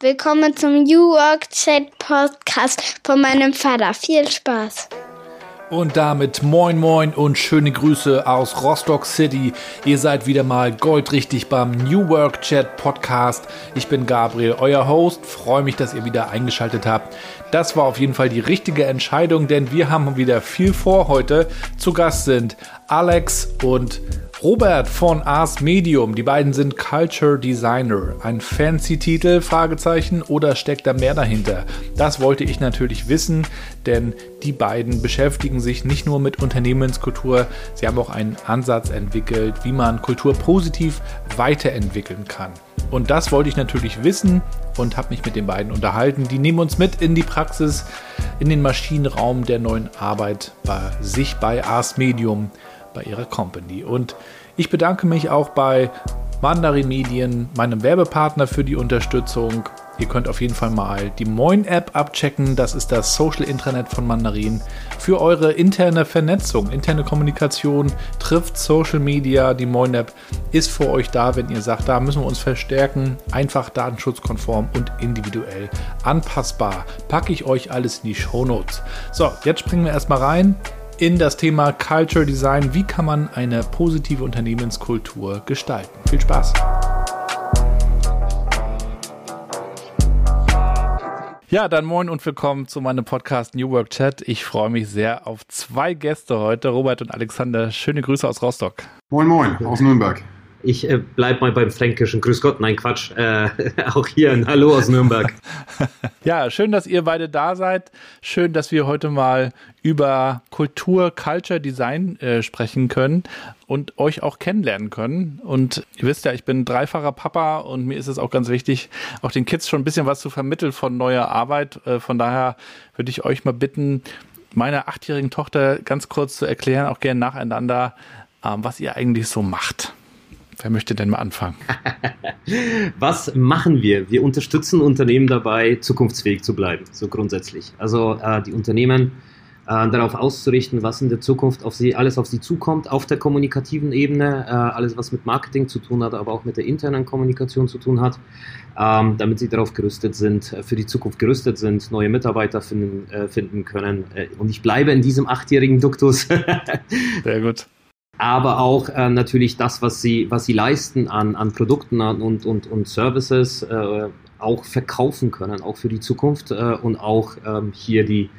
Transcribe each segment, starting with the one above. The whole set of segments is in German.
Willkommen zum New Work Chat Podcast von meinem Vater. Viel Spaß. Und damit moin moin und schöne Grüße aus Rostock City. Ihr seid wieder mal goldrichtig beim New Work Chat Podcast. Ich bin Gabriel, euer Host. Freue mich, dass ihr wieder eingeschaltet habt. Das war auf jeden Fall die richtige Entscheidung, denn wir haben wieder viel vor heute. Zu Gast sind Alex und Robert von Ars Medium. Die beiden sind Culture Designer. Ein fancy Titel, Fragezeichen, oder steckt da mehr dahinter? Das wollte ich natürlich wissen, denn die beiden beschäftigen sich nicht nur mit Unternehmenskultur, sie haben auch einen Ansatz entwickelt, wie man Kultur positiv weiterentwickeln kann. Und das wollte ich natürlich wissen und habe mich mit den beiden unterhalten. Die nehmen uns mit in die Praxis, in den Maschinenraum der neuen Arbeit bei sich bei Ars Medium bei ihrer Company. Und ich bedanke mich auch bei Mandarin Medien, meinem Werbepartner, für die Unterstützung. Ihr könnt auf jeden Fall mal die Moin-App abchecken. Das ist das Social Intranet von Mandarin. Für eure interne Vernetzung, interne Kommunikation trifft Social Media. Die Moin-App ist für euch da, wenn ihr sagt, da müssen wir uns verstärken. Einfach datenschutzkonform und individuell anpassbar. Packe ich euch alles in die Show Notes. So, jetzt springen wir erstmal rein in das Thema Culture Design. Wie kann man eine positive Unternehmenskultur gestalten? Viel Spaß! Ja, dann moin und willkommen zu meinem Podcast New Work Chat. Ich freue mich sehr auf zwei Gäste heute, Robert und Alexander. Schöne Grüße aus Rostock. Moin, moin, aus Nürnberg. Ich äh, bleib mal beim Fränkischen. Grüß Gott, nein, Quatsch. Äh, auch hier ein Hallo aus Nürnberg. ja, schön, dass ihr beide da seid. Schön, dass wir heute mal über Kultur, Culture, Design äh, sprechen können und euch auch kennenlernen können. Und ihr wisst ja, ich bin dreifacher Papa und mir ist es auch ganz wichtig, auch den Kids schon ein bisschen was zu vermitteln von neuer Arbeit. Äh, von daher würde ich euch mal bitten, meiner achtjährigen Tochter ganz kurz zu erklären, auch gerne nacheinander, ähm, was ihr eigentlich so macht. Wer möchte denn mal anfangen? Was machen wir? Wir unterstützen Unternehmen dabei, zukunftsfähig zu bleiben, so grundsätzlich. Also äh, die Unternehmen äh, darauf auszurichten, was in der Zukunft auf sie, alles auf sie zukommt, auf der kommunikativen Ebene, äh, alles was mit Marketing zu tun hat, aber auch mit der internen Kommunikation zu tun hat, ähm, damit sie darauf gerüstet sind, äh, für die Zukunft gerüstet sind, neue Mitarbeiter finden, äh, finden können. Äh, und ich bleibe in diesem achtjährigen Duktus. Sehr gut aber auch äh, natürlich das, was sie, was sie leisten an, an Produkten und, und, und Services, äh, auch verkaufen können, auch für die Zukunft äh, und auch ähm, hier die,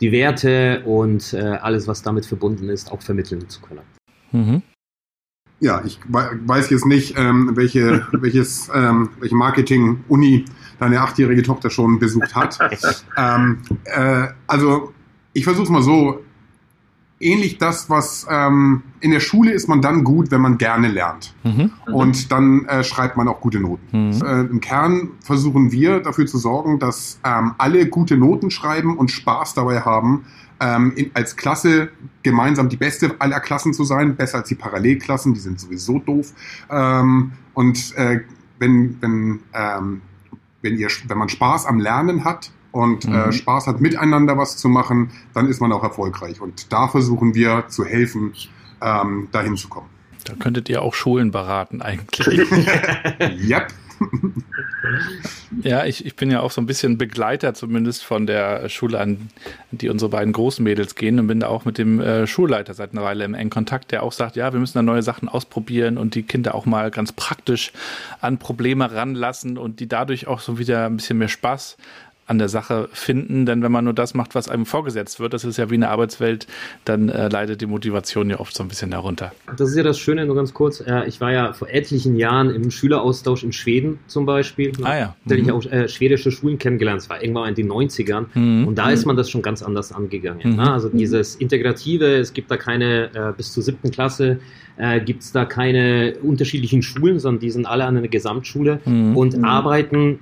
die Werte und äh, alles, was damit verbunden ist, auch vermitteln zu können. Mhm. Ja, ich weiß jetzt nicht, ähm, welche, welches, ähm, welche Marketing-Uni deine achtjährige Tochter schon besucht hat. ähm, äh, also ich versuche es mal so, ähnlich das, was ähm, in der Schule ist man dann gut, wenn man gerne lernt. Mhm. Und dann äh, schreibt man auch gute Noten. Mhm. Äh, Im Kern versuchen wir dafür zu sorgen, dass ähm, alle gute Noten schreiben und Spaß dabei haben, ähm, in, als Klasse gemeinsam die beste aller Klassen zu sein, besser als die Parallelklassen, die sind sowieso doof. Ähm, und äh, wenn, wenn, ähm, wenn, ihr, wenn man Spaß am Lernen hat, und äh, mhm. äh, Spaß hat, miteinander was zu machen, dann ist man auch erfolgreich. Und da versuchen wir zu helfen, ähm, dahin zu kommen. Da könntet ihr auch Schulen beraten eigentlich. yep. ja, ich, ich bin ja auch so ein bisschen Begleiter zumindest von der Schule, an die unsere beiden großen Mädels gehen und bin da auch mit dem äh, Schulleiter seit einer Weile im engen Kontakt, der auch sagt, ja, wir müssen da neue Sachen ausprobieren und die Kinder auch mal ganz praktisch an Probleme ranlassen und die dadurch auch so wieder ein bisschen mehr Spaß an der Sache finden, denn wenn man nur das macht, was einem vorgesetzt wird, das ist ja wie eine Arbeitswelt, dann äh, leidet die Motivation ja oft so ein bisschen darunter. Das ist ja das Schöne, nur ganz kurz, äh, ich war ja vor etlichen Jahren im Schüleraustausch in Schweden zum Beispiel. Ah ja. Da mhm. ich auch äh, schwedische Schulen kennengelernt, das war irgendwann in den 90ern mhm. und da ist man das schon ganz anders angegangen. Mhm. Ne? Also dieses Integrative, es gibt da keine, äh, bis zur siebten Klasse äh, gibt es da keine unterschiedlichen Schulen, sondern die sind alle an einer Gesamtschule mhm. und mhm. arbeiten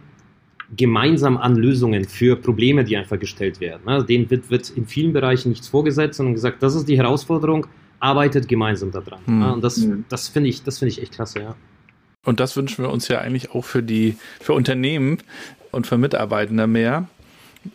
gemeinsam an Lösungen für Probleme, die einfach gestellt werden. Also denen wird, wird in vielen Bereichen nichts vorgesetzt, sondern gesagt, das ist die Herausforderung, arbeitet gemeinsam daran. Mhm. Und das, hm. das finde ich, das finde ich echt klasse, ja. Und das wünschen wir uns ja eigentlich auch für die, für Unternehmen und für Mitarbeitende mehr.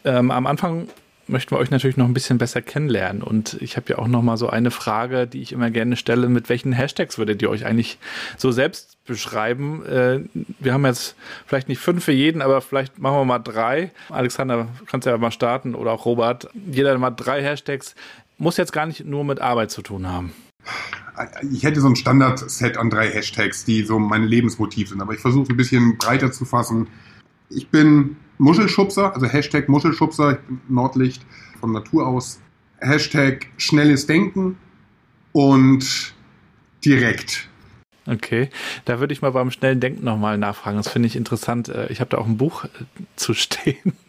Ähm, am Anfang möchten wir euch natürlich noch ein bisschen besser kennenlernen. Und ich habe ja auch noch mal so eine Frage, die ich immer gerne stelle. Mit welchen Hashtags würdet ihr euch eigentlich so selbst beschreiben. Äh, wir haben jetzt vielleicht nicht fünf für jeden, aber vielleicht machen wir mal drei. Alexander, kannst ja mal starten oder auch Robert. Jeder mal drei Hashtags. Muss jetzt gar nicht nur mit Arbeit zu tun haben. Ich hätte so ein Standard-Set an drei Hashtags, die so mein Lebensmotiv sind, aber ich versuche ein bisschen breiter zu fassen. Ich bin Muschelschubser, also Hashtag Muschelschubser, ich bin Nordlicht von Natur aus. Hashtag schnelles Denken und direkt. Okay, da würde ich mal beim schnellen Denken nochmal nachfragen. Das finde ich interessant. Äh, ich habe da auch ein Buch äh, zu stehen.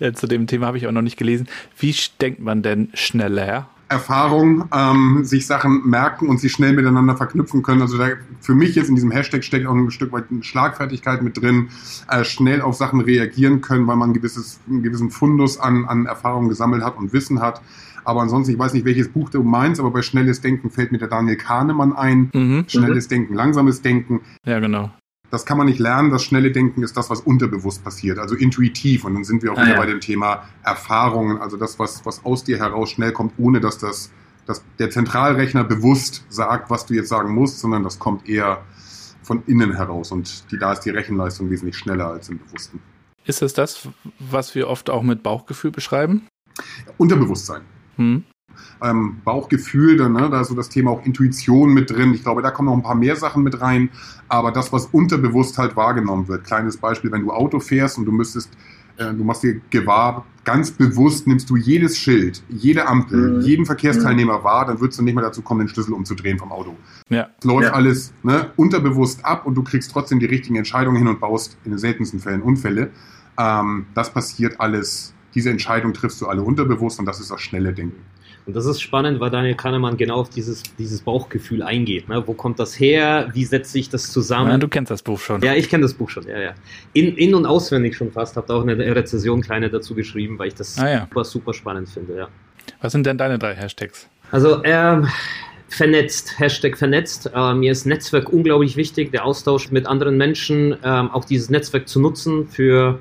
Äh, zu dem Thema habe ich auch noch nicht gelesen. Wie denkt man denn schneller? Erfahrung, ähm, sich Sachen merken und sie schnell miteinander verknüpfen können. Also da, für mich jetzt in diesem Hashtag steckt auch ein Stück weit Schlagfertigkeit mit drin, äh, schnell auf Sachen reagieren können, weil man ein gewisses, einen gewissen Fundus an, an Erfahrung gesammelt hat und Wissen hat. Aber ansonsten, ich weiß nicht, welches Buch du meinst, aber bei Schnelles Denken fällt mir der Daniel Kahnemann ein. Mhm. Schnelles mhm. Denken, langsames Denken. Ja, genau. Das kann man nicht lernen. Das schnelle Denken ist das, was unterbewusst passiert, also intuitiv. Und dann sind wir auch ah, wieder ja. bei dem Thema Erfahrungen, also das, was, was aus dir heraus schnell kommt, ohne dass das, dass der Zentralrechner bewusst sagt, was du jetzt sagen musst, sondern das kommt eher von innen heraus. Und die, da ist die Rechenleistung wesentlich schneller als im Bewussten. Ist es das, was wir oft auch mit Bauchgefühl beschreiben? Unterbewusstsein. Hm. Ähm, Bauchgefühl, dann, ne, da ist so das Thema auch Intuition mit drin. Ich glaube, da kommen noch ein paar mehr Sachen mit rein. Aber das, was unterbewusst halt wahrgenommen wird. Kleines Beispiel, wenn du Auto fährst und du müsstest, äh, du machst dir gewahr, ganz bewusst nimmst du jedes Schild, jede Ampel, mhm. jeden Verkehrsteilnehmer mhm. wahr, dann würdest du nicht mehr dazu kommen, den Schlüssel umzudrehen vom Auto. Ja. Es läuft ja. alles ne, unterbewusst ab und du kriegst trotzdem die richtigen Entscheidungen hin und baust in den seltensten Fällen Unfälle. Ähm, das passiert alles diese Entscheidung triffst du alle unterbewusst und das ist das schnelle Denken. Und das ist spannend, weil Daniel Kahnemann genau auf dieses, dieses Bauchgefühl eingeht. Ne? Wo kommt das her? Wie setzt sich das zusammen? Ja, du kennst das Buch schon. Ja, ich kenne das Buch schon, ja, ja. In, in- und auswendig schon fast. Habe auch eine Rezession kleine dazu geschrieben, weil ich das ah, ja. super, super spannend finde, ja. Was sind denn deine drei Hashtags? Also, ähm, vernetzt, Hashtag vernetzt. Äh, mir ist Netzwerk unglaublich wichtig, der Austausch mit anderen Menschen, ähm, auch dieses Netzwerk zu nutzen für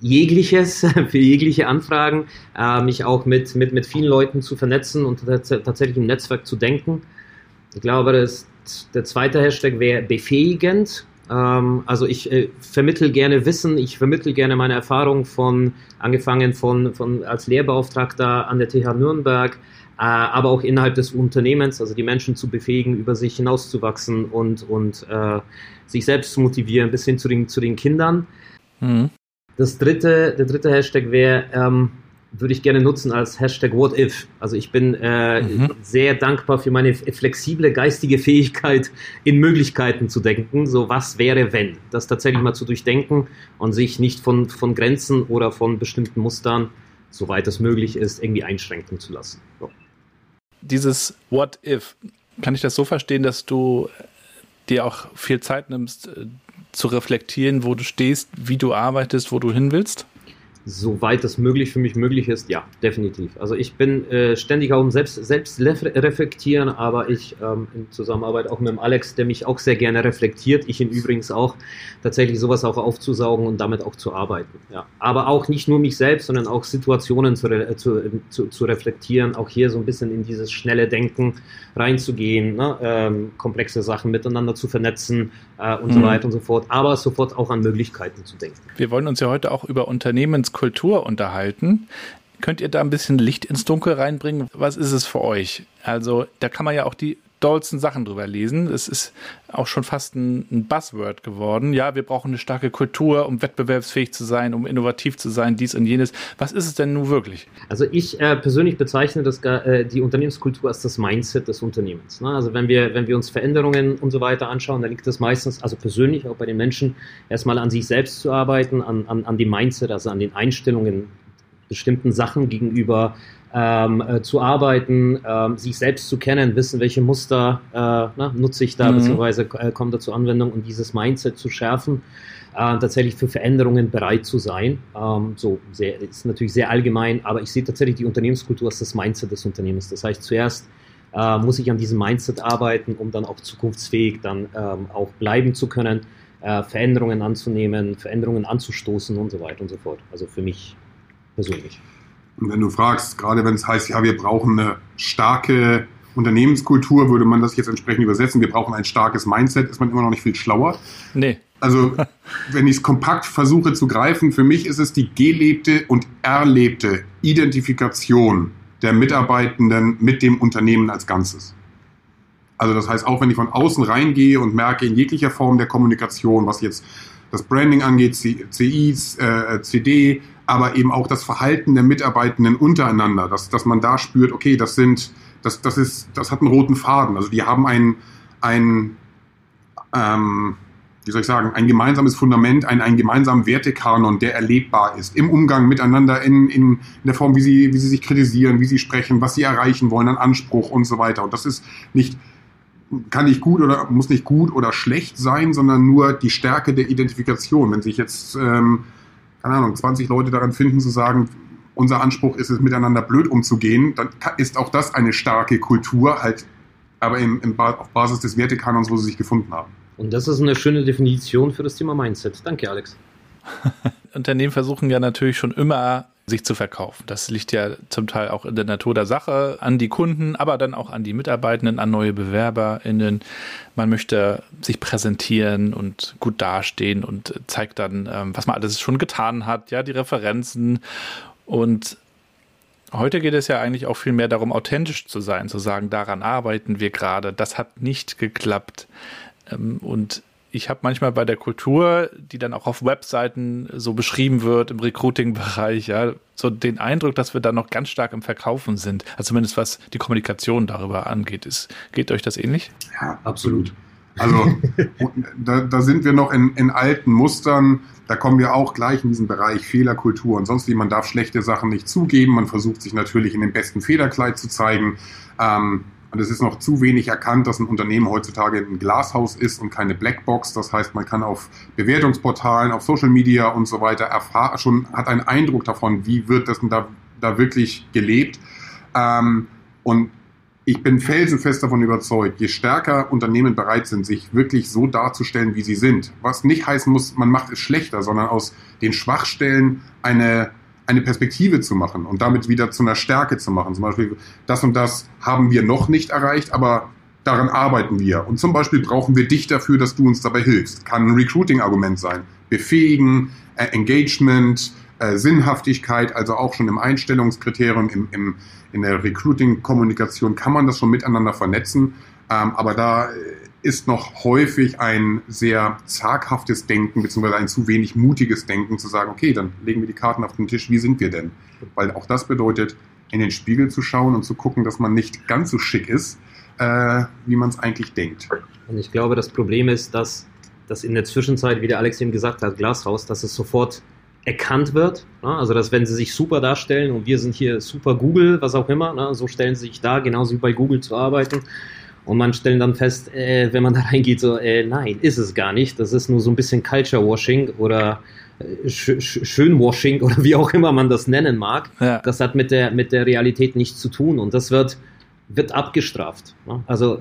jegliches, für jegliche Anfragen, äh, mich auch mit, mit, mit vielen Leuten zu vernetzen und tatsächlich im Netzwerk zu denken. Ich glaube, das, der zweite Hashtag wäre befähigend. Ähm, also ich äh, vermittel gerne Wissen, ich vermittel gerne meine Erfahrung von, angefangen von, von als Lehrbeauftragter an der TH Nürnberg, äh, aber auch innerhalb des Unternehmens, also die Menschen zu befähigen, über sich hinauszuwachsen und, und äh, sich selbst zu motivieren, bis hin zu den, zu den Kindern. Mhm. Das dritte, der dritte Hashtag wäre, ähm, würde ich gerne nutzen als Hashtag What If. Also ich bin äh, mhm. sehr dankbar für meine flexible geistige Fähigkeit, in Möglichkeiten zu denken. So was wäre, wenn. Das tatsächlich mal zu durchdenken und sich nicht von, von Grenzen oder von bestimmten Mustern, soweit es möglich ist, irgendwie einschränken zu lassen. So. Dieses What If, kann ich das so verstehen, dass du dir auch viel Zeit nimmst, zu reflektieren, wo du stehst, wie du arbeitest, wo du hin willst? Soweit das möglich für mich möglich ist, ja, definitiv. Also ich bin äh, ständig auch im Selbst, Selbst reflektieren, aber ich ähm, in Zusammenarbeit auch mit dem Alex, der mich auch sehr gerne reflektiert, ich ihn übrigens auch, tatsächlich sowas auch aufzusaugen und damit auch zu arbeiten. Ja. Aber auch nicht nur mich selbst, sondern auch Situationen zu, äh, zu, zu, zu reflektieren, auch hier so ein bisschen in dieses schnelle Denken reinzugehen, ne? ähm, komplexe Sachen miteinander zu vernetzen äh, und mhm. so weiter und so fort, aber sofort auch an Möglichkeiten zu denken. Wir wollen uns ja heute auch über Unternehmenskultur unterhalten. Könnt ihr da ein bisschen Licht ins Dunkel reinbringen? Was ist es für euch? Also, da kann man ja auch die dollsten Sachen drüber lesen. Es ist auch schon fast ein, ein, Buzzword geworden. Ja, wir brauchen eine starke Kultur, um wettbewerbsfähig zu sein, um innovativ zu sein, dies und jenes. Was ist es denn nun wirklich? Also ich äh, persönlich bezeichne das, äh, die Unternehmenskultur als das Mindset des Unternehmens. Ne? Also wenn wir, wenn wir uns Veränderungen und so weiter anschauen, dann liegt das meistens, also persönlich auch bei den Menschen, erstmal an sich selbst zu arbeiten, an, an, an dem Mindset, also an den Einstellungen bestimmten Sachen gegenüber ähm, äh, zu arbeiten, ähm, sich selbst zu kennen, wissen, welche Muster äh, na, nutze ich da, mhm. beziehungsweise äh, kommen da zur Anwendung und dieses Mindset zu schärfen, äh, tatsächlich für Veränderungen bereit zu sein. Ähm, so sehr, ist natürlich sehr allgemein, aber ich sehe tatsächlich die Unternehmenskultur als das Mindset des Unternehmens. Das heißt, zuerst äh, muss ich an diesem Mindset arbeiten, um dann auch zukunftsfähig dann ähm, auch bleiben zu können, äh, Veränderungen anzunehmen, Veränderungen anzustoßen und so weiter und so fort. Also für mich persönlich. Und wenn du fragst, gerade wenn es heißt, ja, wir brauchen eine starke Unternehmenskultur würde man das jetzt entsprechend übersetzen. Wir brauchen ein starkes Mindset, ist man immer noch nicht viel schlauer. Nee. Also, wenn ich es kompakt versuche zu greifen, für mich ist es die gelebte und erlebte Identifikation der Mitarbeitenden mit dem Unternehmen als Ganzes. Also das heißt, auch wenn ich von außen reingehe und merke in jeglicher Form der Kommunikation, was jetzt das Branding angeht, CIs, äh, CD, aber eben auch das Verhalten der Mitarbeitenden untereinander, dass, dass man da spürt, okay, das sind, das, das ist, das hat einen roten Faden. Also die haben ein, ein ähm, wie soll ich sagen, ein gemeinsames Fundament, einen, einen gemeinsamen Wertekanon, der erlebbar ist, im Umgang miteinander, in, in, in der Form, wie sie, wie sie sich kritisieren, wie sie sprechen, was sie erreichen wollen an Anspruch und so weiter. Und das ist nicht, kann nicht gut oder muss nicht gut oder schlecht sein, sondern nur die Stärke der Identifikation. Wenn sich jetzt, ähm, keine Ahnung, 20 Leute daran finden zu sagen, unser Anspruch ist es, miteinander blöd umzugehen, dann ist auch das eine starke Kultur, halt, aber im, im, auf Basis des Wertekanons, wo sie sich gefunden haben. Und das ist eine schöne Definition für das Thema Mindset. Danke, Alex. Unternehmen versuchen ja natürlich schon immer sich zu verkaufen. Das liegt ja zum Teil auch in der Natur der Sache an die Kunden, aber dann auch an die Mitarbeitenden, an neue BewerberInnen. Man möchte sich präsentieren und gut dastehen und zeigt dann, ähm, was man alles schon getan hat, ja, die Referenzen. Und heute geht es ja eigentlich auch viel mehr darum, authentisch zu sein, zu sagen, daran arbeiten wir gerade, das hat nicht geklappt. Ähm, und ich habe manchmal bei der Kultur, die dann auch auf Webseiten so beschrieben wird, im Recruiting-Bereich, ja, so den Eindruck, dass wir da noch ganz stark im Verkaufen sind. Also zumindest was die Kommunikation darüber angeht. Ist, geht euch das ähnlich? Ja, absolut. Also da, da sind wir noch in, in alten Mustern. Da kommen wir auch gleich in diesen Bereich Fehlerkultur und sonst wie. Man darf schlechte Sachen nicht zugeben. Man versucht sich natürlich in dem besten Federkleid zu zeigen. Ähm, und es ist noch zu wenig erkannt, dass ein Unternehmen heutzutage ein Glashaus ist und keine Blackbox. Das heißt, man kann auf Bewertungsportalen, auf Social Media und so weiter erfahren, schon hat einen Eindruck davon, wie wird das denn da, da wirklich gelebt. Ähm, und ich bin felsenfest davon überzeugt, je stärker Unternehmen bereit sind, sich wirklich so darzustellen, wie sie sind, was nicht heißen muss, man macht es schlechter, sondern aus den Schwachstellen eine eine Perspektive zu machen und damit wieder zu einer Stärke zu machen. Zum Beispiel, das und das haben wir noch nicht erreicht, aber daran arbeiten wir. Und zum Beispiel brauchen wir dich dafür, dass du uns dabei hilfst. Kann ein Recruiting-Argument sein. Befähigen, äh, Engagement, äh, Sinnhaftigkeit, also auch schon im Einstellungskriterium, im, im, in der Recruiting-Kommunikation kann man das schon miteinander vernetzen. Ähm, aber da äh, ist noch häufig ein sehr zaghaftes Denken, beziehungsweise ein zu wenig mutiges Denken, zu sagen, okay, dann legen wir die Karten auf den Tisch, wie sind wir denn? Weil auch das bedeutet, in den Spiegel zu schauen und zu gucken, dass man nicht ganz so schick ist, äh, wie man es eigentlich denkt. Und ich glaube, das Problem ist, dass das in der Zwischenzeit, wie der Alex eben gesagt hat, Glashaus, dass es sofort erkannt wird. Ne? Also, dass wenn sie sich super darstellen und wir sind hier super Google, was auch immer, ne? so stellen sie sich da, genauso wie bei Google zu arbeiten und man stellt dann fest, äh, wenn man da reingeht, so, äh, nein, ist es gar nicht. Das ist nur so ein bisschen Culture Washing oder äh, Sch Schönwashing oder wie auch immer man das nennen mag. Ja. Das hat mit der, mit der Realität nichts zu tun und das wird, wird abgestraft. Ne? Also äh,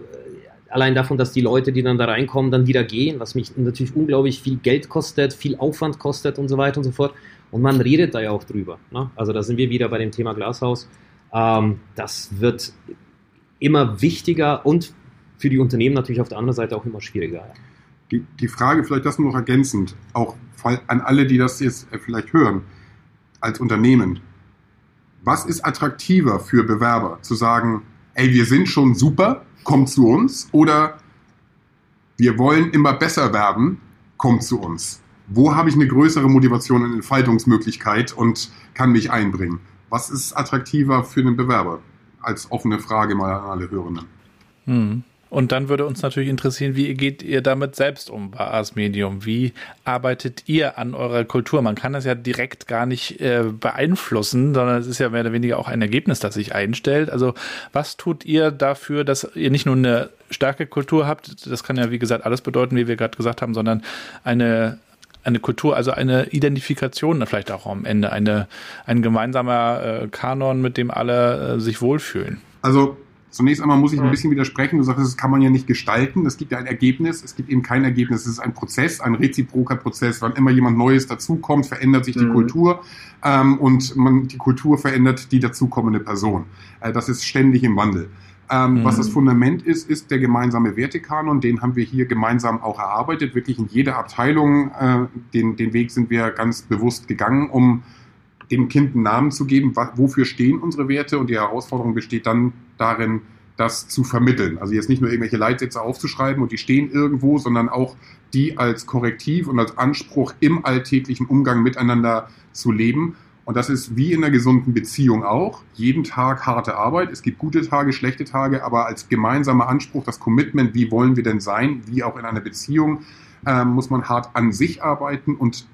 allein davon, dass die Leute, die dann da reinkommen, dann wieder gehen, was mich natürlich unglaublich viel Geld kostet, viel Aufwand kostet und so weiter und so fort. Und man redet da ja auch drüber. Ne? Also da sind wir wieder bei dem Thema Glashaus. Ähm, das wird immer wichtiger und für die Unternehmen natürlich auf der anderen Seite auch immer schwieriger. Die, die Frage, vielleicht das noch ergänzend, auch an alle, die das jetzt äh, vielleicht hören, als Unternehmen. Was ist attraktiver für Bewerber? Zu sagen, ey, wir sind schon super, kommt zu uns oder wir wollen immer besser werden, kommt zu uns. Wo habe ich eine größere Motivation und Entfaltungsmöglichkeit und kann mich einbringen? Was ist attraktiver für den Bewerber? als offene Frage mal an alle Hörenden. Hm. Und dann würde uns natürlich interessieren, wie geht ihr damit selbst um bei Ars Medium? Wie arbeitet ihr an eurer Kultur? Man kann das ja direkt gar nicht äh, beeinflussen, sondern es ist ja mehr oder weniger auch ein Ergebnis, das sich einstellt. Also was tut ihr dafür, dass ihr nicht nur eine starke Kultur habt, das kann ja wie gesagt alles bedeuten, wie wir gerade gesagt haben, sondern eine eine Kultur, also eine Identifikation vielleicht auch am Ende, eine, ein gemeinsamer äh, Kanon, mit dem alle äh, sich wohlfühlen. Also zunächst einmal muss ich ein bisschen widersprechen. Du sagst, das kann man ja nicht gestalten. Es gibt ja ein Ergebnis, es gibt eben kein Ergebnis. Es ist ein Prozess, ein reziproker Prozess. Wann immer jemand Neues dazukommt, verändert sich die mhm. Kultur ähm, und man, die Kultur verändert die dazukommende Person. Äh, das ist ständig im Wandel. Ähm, mhm. Was das Fundament ist, ist der gemeinsame Wertekanon. Den haben wir hier gemeinsam auch erarbeitet. Wirklich in jeder Abteilung. Äh, den, den Weg sind wir ganz bewusst gegangen, um dem Kind einen Namen zu geben, wofür stehen unsere Werte. Und die Herausforderung besteht dann darin, das zu vermitteln. Also jetzt nicht nur irgendwelche Leitsätze aufzuschreiben und die stehen irgendwo, sondern auch die als Korrektiv und als Anspruch im alltäglichen Umgang miteinander zu leben. Und das ist wie in einer gesunden Beziehung auch. Jeden Tag harte Arbeit. Es gibt gute Tage, schlechte Tage, aber als gemeinsamer Anspruch, das Commitment, wie wollen wir denn sein, wie auch in einer Beziehung, äh, muss man hart an sich arbeiten und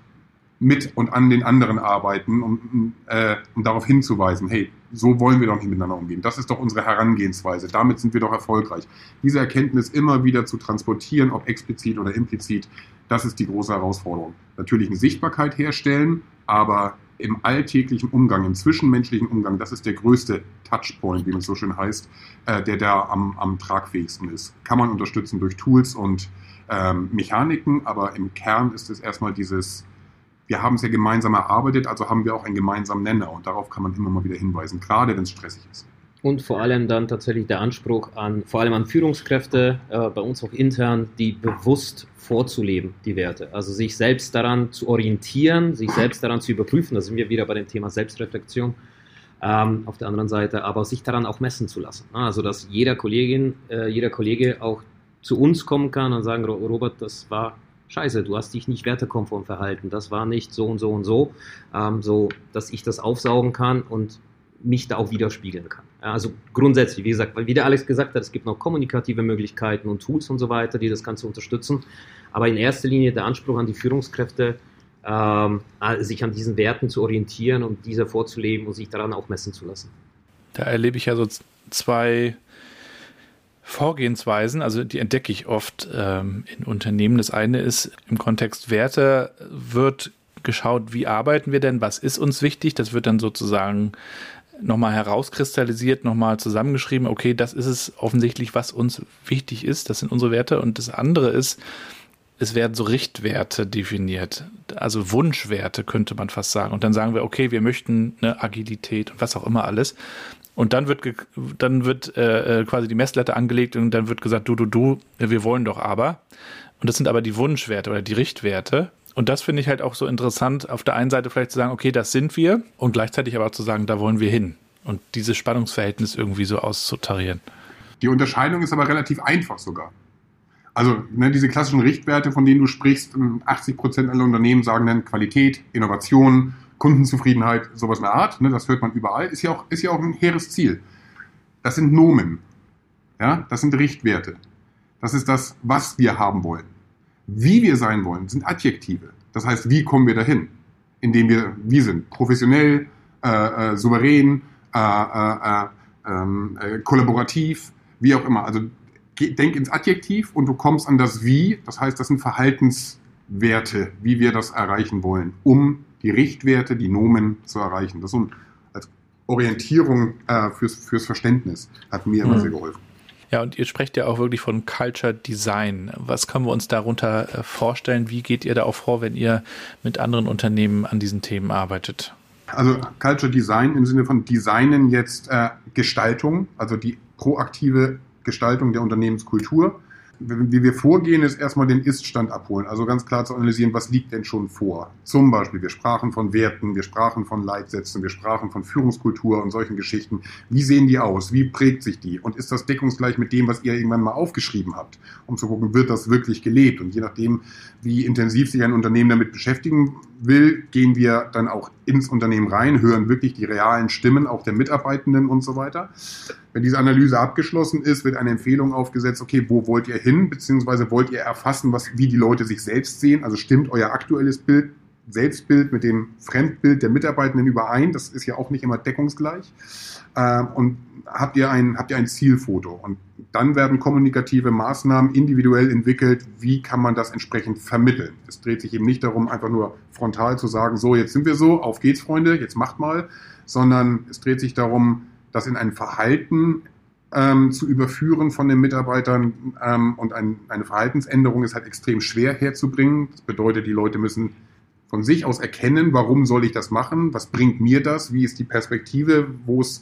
mit und an den anderen arbeiten, um, äh, um darauf hinzuweisen, hey, so wollen wir doch nicht miteinander umgehen. Das ist doch unsere Herangehensweise. Damit sind wir doch erfolgreich. Diese Erkenntnis immer wieder zu transportieren, ob explizit oder implizit, das ist die große Herausforderung. Natürlich eine Sichtbarkeit herstellen, aber im alltäglichen Umgang, im zwischenmenschlichen Umgang, das ist der größte Touchpoint, wie es so schön heißt, äh, der da am, am tragfähigsten ist. Kann man unterstützen durch Tools und ähm, Mechaniken, aber im Kern ist es erstmal dieses, wir haben es ja gemeinsam erarbeitet, also haben wir auch einen gemeinsamen Nenner und darauf kann man immer mal wieder hinweisen, gerade wenn es stressig ist. Und vor allem dann tatsächlich der Anspruch an, vor allem an Führungskräfte, äh, bei uns auch intern, die bewusst vorzuleben, die Werte. Also sich selbst daran zu orientieren, sich selbst daran zu überprüfen, da sind wir wieder bei dem Thema Selbstreflexion. Ähm, auf der anderen Seite, aber sich daran auch messen zu lassen. Also dass jeder Kollegin, äh, jeder Kollege auch zu uns kommen kann und sagen, Robert, das war scheiße, du hast dich nicht wertekonform verhalten, das war nicht so und so und so, ähm, so dass ich das aufsaugen kann und mich da auch widerspiegeln kann. Also grundsätzlich, wie gesagt, weil wie der Alex gesagt hat, es gibt noch kommunikative Möglichkeiten und Tools und so weiter, die das Ganze unterstützen. Aber in erster Linie der Anspruch an die Führungskräfte, ähm, sich an diesen Werten zu orientieren und diese vorzuleben und sich daran auch messen zu lassen. Da erlebe ich ja so zwei Vorgehensweisen, also die entdecke ich oft ähm, in Unternehmen. Das eine ist im Kontext Werte wird geschaut, wie arbeiten wir denn, was ist uns wichtig. Das wird dann sozusagen nochmal herauskristallisiert, nochmal zusammengeschrieben, okay, das ist es offensichtlich, was uns wichtig ist, das sind unsere Werte. Und das andere ist, es werden so Richtwerte definiert, also Wunschwerte könnte man fast sagen. Und dann sagen wir, okay, wir möchten eine Agilität und was auch immer alles. Und dann wird, dann wird äh, äh, quasi die Messlatte angelegt und dann wird gesagt, du, du, du, wir wollen doch aber. Und das sind aber die Wunschwerte oder die Richtwerte. Und das finde ich halt auch so interessant, auf der einen Seite vielleicht zu sagen, okay, das sind wir und gleichzeitig aber auch zu sagen, da wollen wir hin. Und dieses Spannungsverhältnis irgendwie so auszutarieren. Die Unterscheidung ist aber relativ einfach sogar. Also ne, diese klassischen Richtwerte, von denen du sprichst, 80 Prozent aller Unternehmen sagen dann Qualität, Innovation, Kundenzufriedenheit, sowas in der Art, ne, das hört man überall, ist ja, auch, ist ja auch ein hehres Ziel. Das sind Nomen. Ja, das sind Richtwerte. Das ist das, was wir haben wollen. Wie wir sein wollen, sind Adjektive. Das heißt, wie kommen wir dahin? Indem wir, wie sind, professionell, äh, äh, souverän, äh, äh, äh ähm, äh, kollaborativ, wie auch immer. Also denk ins Adjektiv und du kommst an das Wie. Das heißt, das sind Verhaltenswerte, wie wir das erreichen wollen, um die Richtwerte, die Nomen zu erreichen. Das ist so als Orientierung äh, fürs, fürs Verständnis hat mir immer mhm. sehr geholfen. Ja, und ihr sprecht ja auch wirklich von Culture Design. Was können wir uns darunter äh, vorstellen? Wie geht ihr da auch vor, wenn ihr mit anderen Unternehmen an diesen Themen arbeitet? Also Culture Design im Sinne von Designen jetzt äh, Gestaltung, also die proaktive Gestaltung der Unternehmenskultur wie wir vorgehen, ist erstmal den Ist-Stand abholen. Also ganz klar zu analysieren, was liegt denn schon vor. Zum Beispiel, wir sprachen von Werten, wir sprachen von Leitsätzen, wir sprachen von Führungskultur und solchen Geschichten. Wie sehen die aus? Wie prägt sich die? Und ist das deckungsgleich mit dem, was ihr irgendwann mal aufgeschrieben habt? Um zu gucken, wird das wirklich gelebt? Und je nachdem, wie intensiv sich ein Unternehmen damit beschäftigen will, gehen wir dann auch ins Unternehmen rein, hören wirklich die realen Stimmen auch der Mitarbeitenden und so weiter. Wenn diese Analyse abgeschlossen ist, wird eine Empfehlung aufgesetzt, okay, wo wollt ihr hin, beziehungsweise wollt ihr erfassen, was, wie die Leute sich selbst sehen? Also stimmt euer aktuelles Bild, Selbstbild mit dem Fremdbild der Mitarbeitenden überein? Das ist ja auch nicht immer deckungsgleich. Ähm, und habt ihr ein, habt ihr ein Zielfoto? Und dann werden kommunikative Maßnahmen individuell entwickelt. Wie kann man das entsprechend vermitteln? Es dreht sich eben nicht darum, einfach nur frontal zu sagen, so, jetzt sind wir so, auf geht's, Freunde, jetzt macht mal, sondern es dreht sich darum, das in ein Verhalten ähm, zu überführen von den Mitarbeitern ähm, und ein, eine Verhaltensänderung ist halt extrem schwer herzubringen. Das bedeutet, die Leute müssen von sich aus erkennen, warum soll ich das machen, was bringt mir das, wie ist die Perspektive, wo es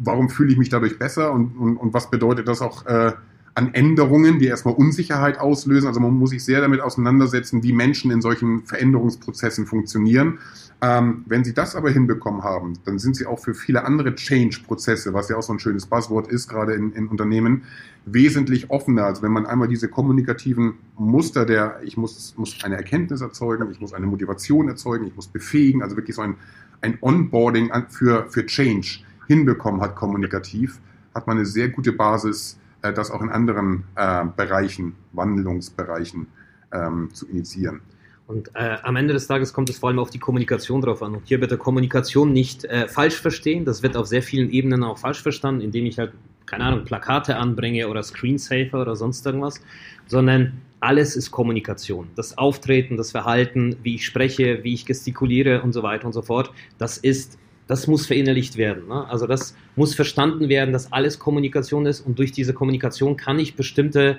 warum fühle ich mich dadurch besser und, und, und was bedeutet das auch äh, an Änderungen, die erstmal Unsicherheit auslösen. Also man muss sich sehr damit auseinandersetzen, wie Menschen in solchen Veränderungsprozessen funktionieren. Ähm, wenn Sie das aber hinbekommen haben, dann sind Sie auch für viele andere Change-Prozesse, was ja auch so ein schönes Buzzword ist, gerade in, in Unternehmen, wesentlich offener. Also wenn man einmal diese kommunikativen Muster der, ich muss, muss eine Erkenntnis erzeugen, ich muss eine Motivation erzeugen, ich muss befähigen, also wirklich so ein, ein Onboarding für, für Change hinbekommen hat kommunikativ, hat man eine sehr gute Basis, äh, das auch in anderen äh, Bereichen, Wandlungsbereichen ähm, zu initiieren. Und äh, am Ende des Tages kommt es vor allem auf die Kommunikation drauf an. Und hier bitte Kommunikation nicht äh, falsch verstehen. Das wird auf sehr vielen Ebenen auch falsch verstanden, indem ich halt, keine Ahnung, Plakate anbringe oder Screensaver oder sonst irgendwas, sondern alles ist Kommunikation. Das Auftreten, das Verhalten, wie ich spreche, wie ich gestikuliere und so weiter und so fort, das ist das muss verinnerlicht werden. Ne? Also das muss verstanden werden, dass alles Kommunikation ist und durch diese Kommunikation kann ich bestimmte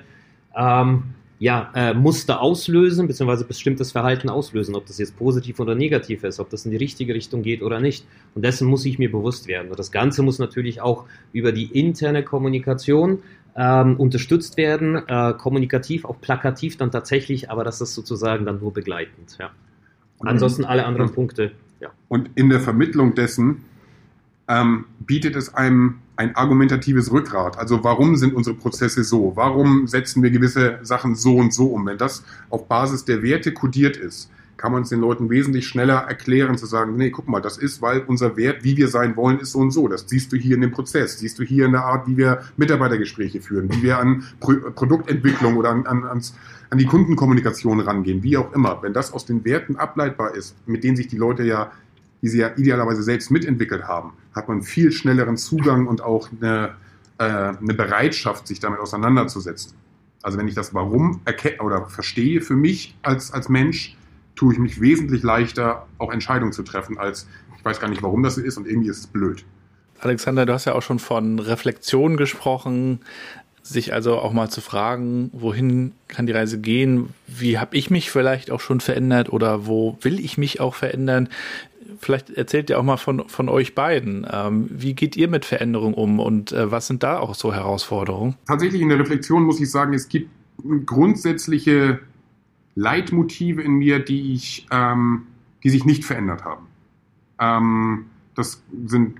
ähm, ja, äh, Muster auslösen, beziehungsweise bestimmtes Verhalten auslösen, ob das jetzt positiv oder negativ ist, ob das in die richtige Richtung geht oder nicht. Und dessen muss ich mir bewusst werden. Und das Ganze muss natürlich auch über die interne Kommunikation ähm, unterstützt werden, äh, kommunikativ, auch plakativ dann tatsächlich, aber das ist sozusagen dann nur begleitend. Ja. Ansonsten alle anderen Punkte ja. Und in der Vermittlung dessen ähm, bietet es einem ein argumentatives Rückgrat. Also warum sind unsere Prozesse so? Warum setzen wir gewisse Sachen so und so um? Wenn das auf Basis der Werte kodiert ist, kann man es den Leuten wesentlich schneller erklären, zu sagen, nee, guck mal, das ist, weil unser Wert, wie wir sein wollen, ist so und so. Das siehst du hier in dem Prozess, siehst du hier in der Art, wie wir Mitarbeitergespräche führen, wie wir an Pro Produktentwicklung oder an, an, ans, an die Kundenkommunikation rangehen, wie auch immer. Wenn das aus den Werten ableitbar ist, mit denen sich die Leute ja, die sie ja idealerweise selbst mitentwickelt haben, hat man viel schnelleren Zugang und auch eine, äh, eine Bereitschaft, sich damit auseinanderzusetzen. Also wenn ich das Warum oder verstehe für mich als, als Mensch, tue ich mich wesentlich leichter, auch Entscheidungen zu treffen, als ich weiß gar nicht, warum das so ist und irgendwie ist es blöd. Alexander, du hast ja auch schon von Reflexion gesprochen, sich also auch mal zu fragen, wohin kann die Reise gehen, wie habe ich mich vielleicht auch schon verändert oder wo will ich mich auch verändern. Vielleicht erzählt ihr auch mal von, von euch beiden. Ähm, wie geht ihr mit Veränderung um und äh, was sind da auch so Herausforderungen? Tatsächlich in der Reflexion muss ich sagen, es gibt grundsätzliche Leitmotive in mir, die ich, ähm, die sich nicht verändert haben. Ähm, das sind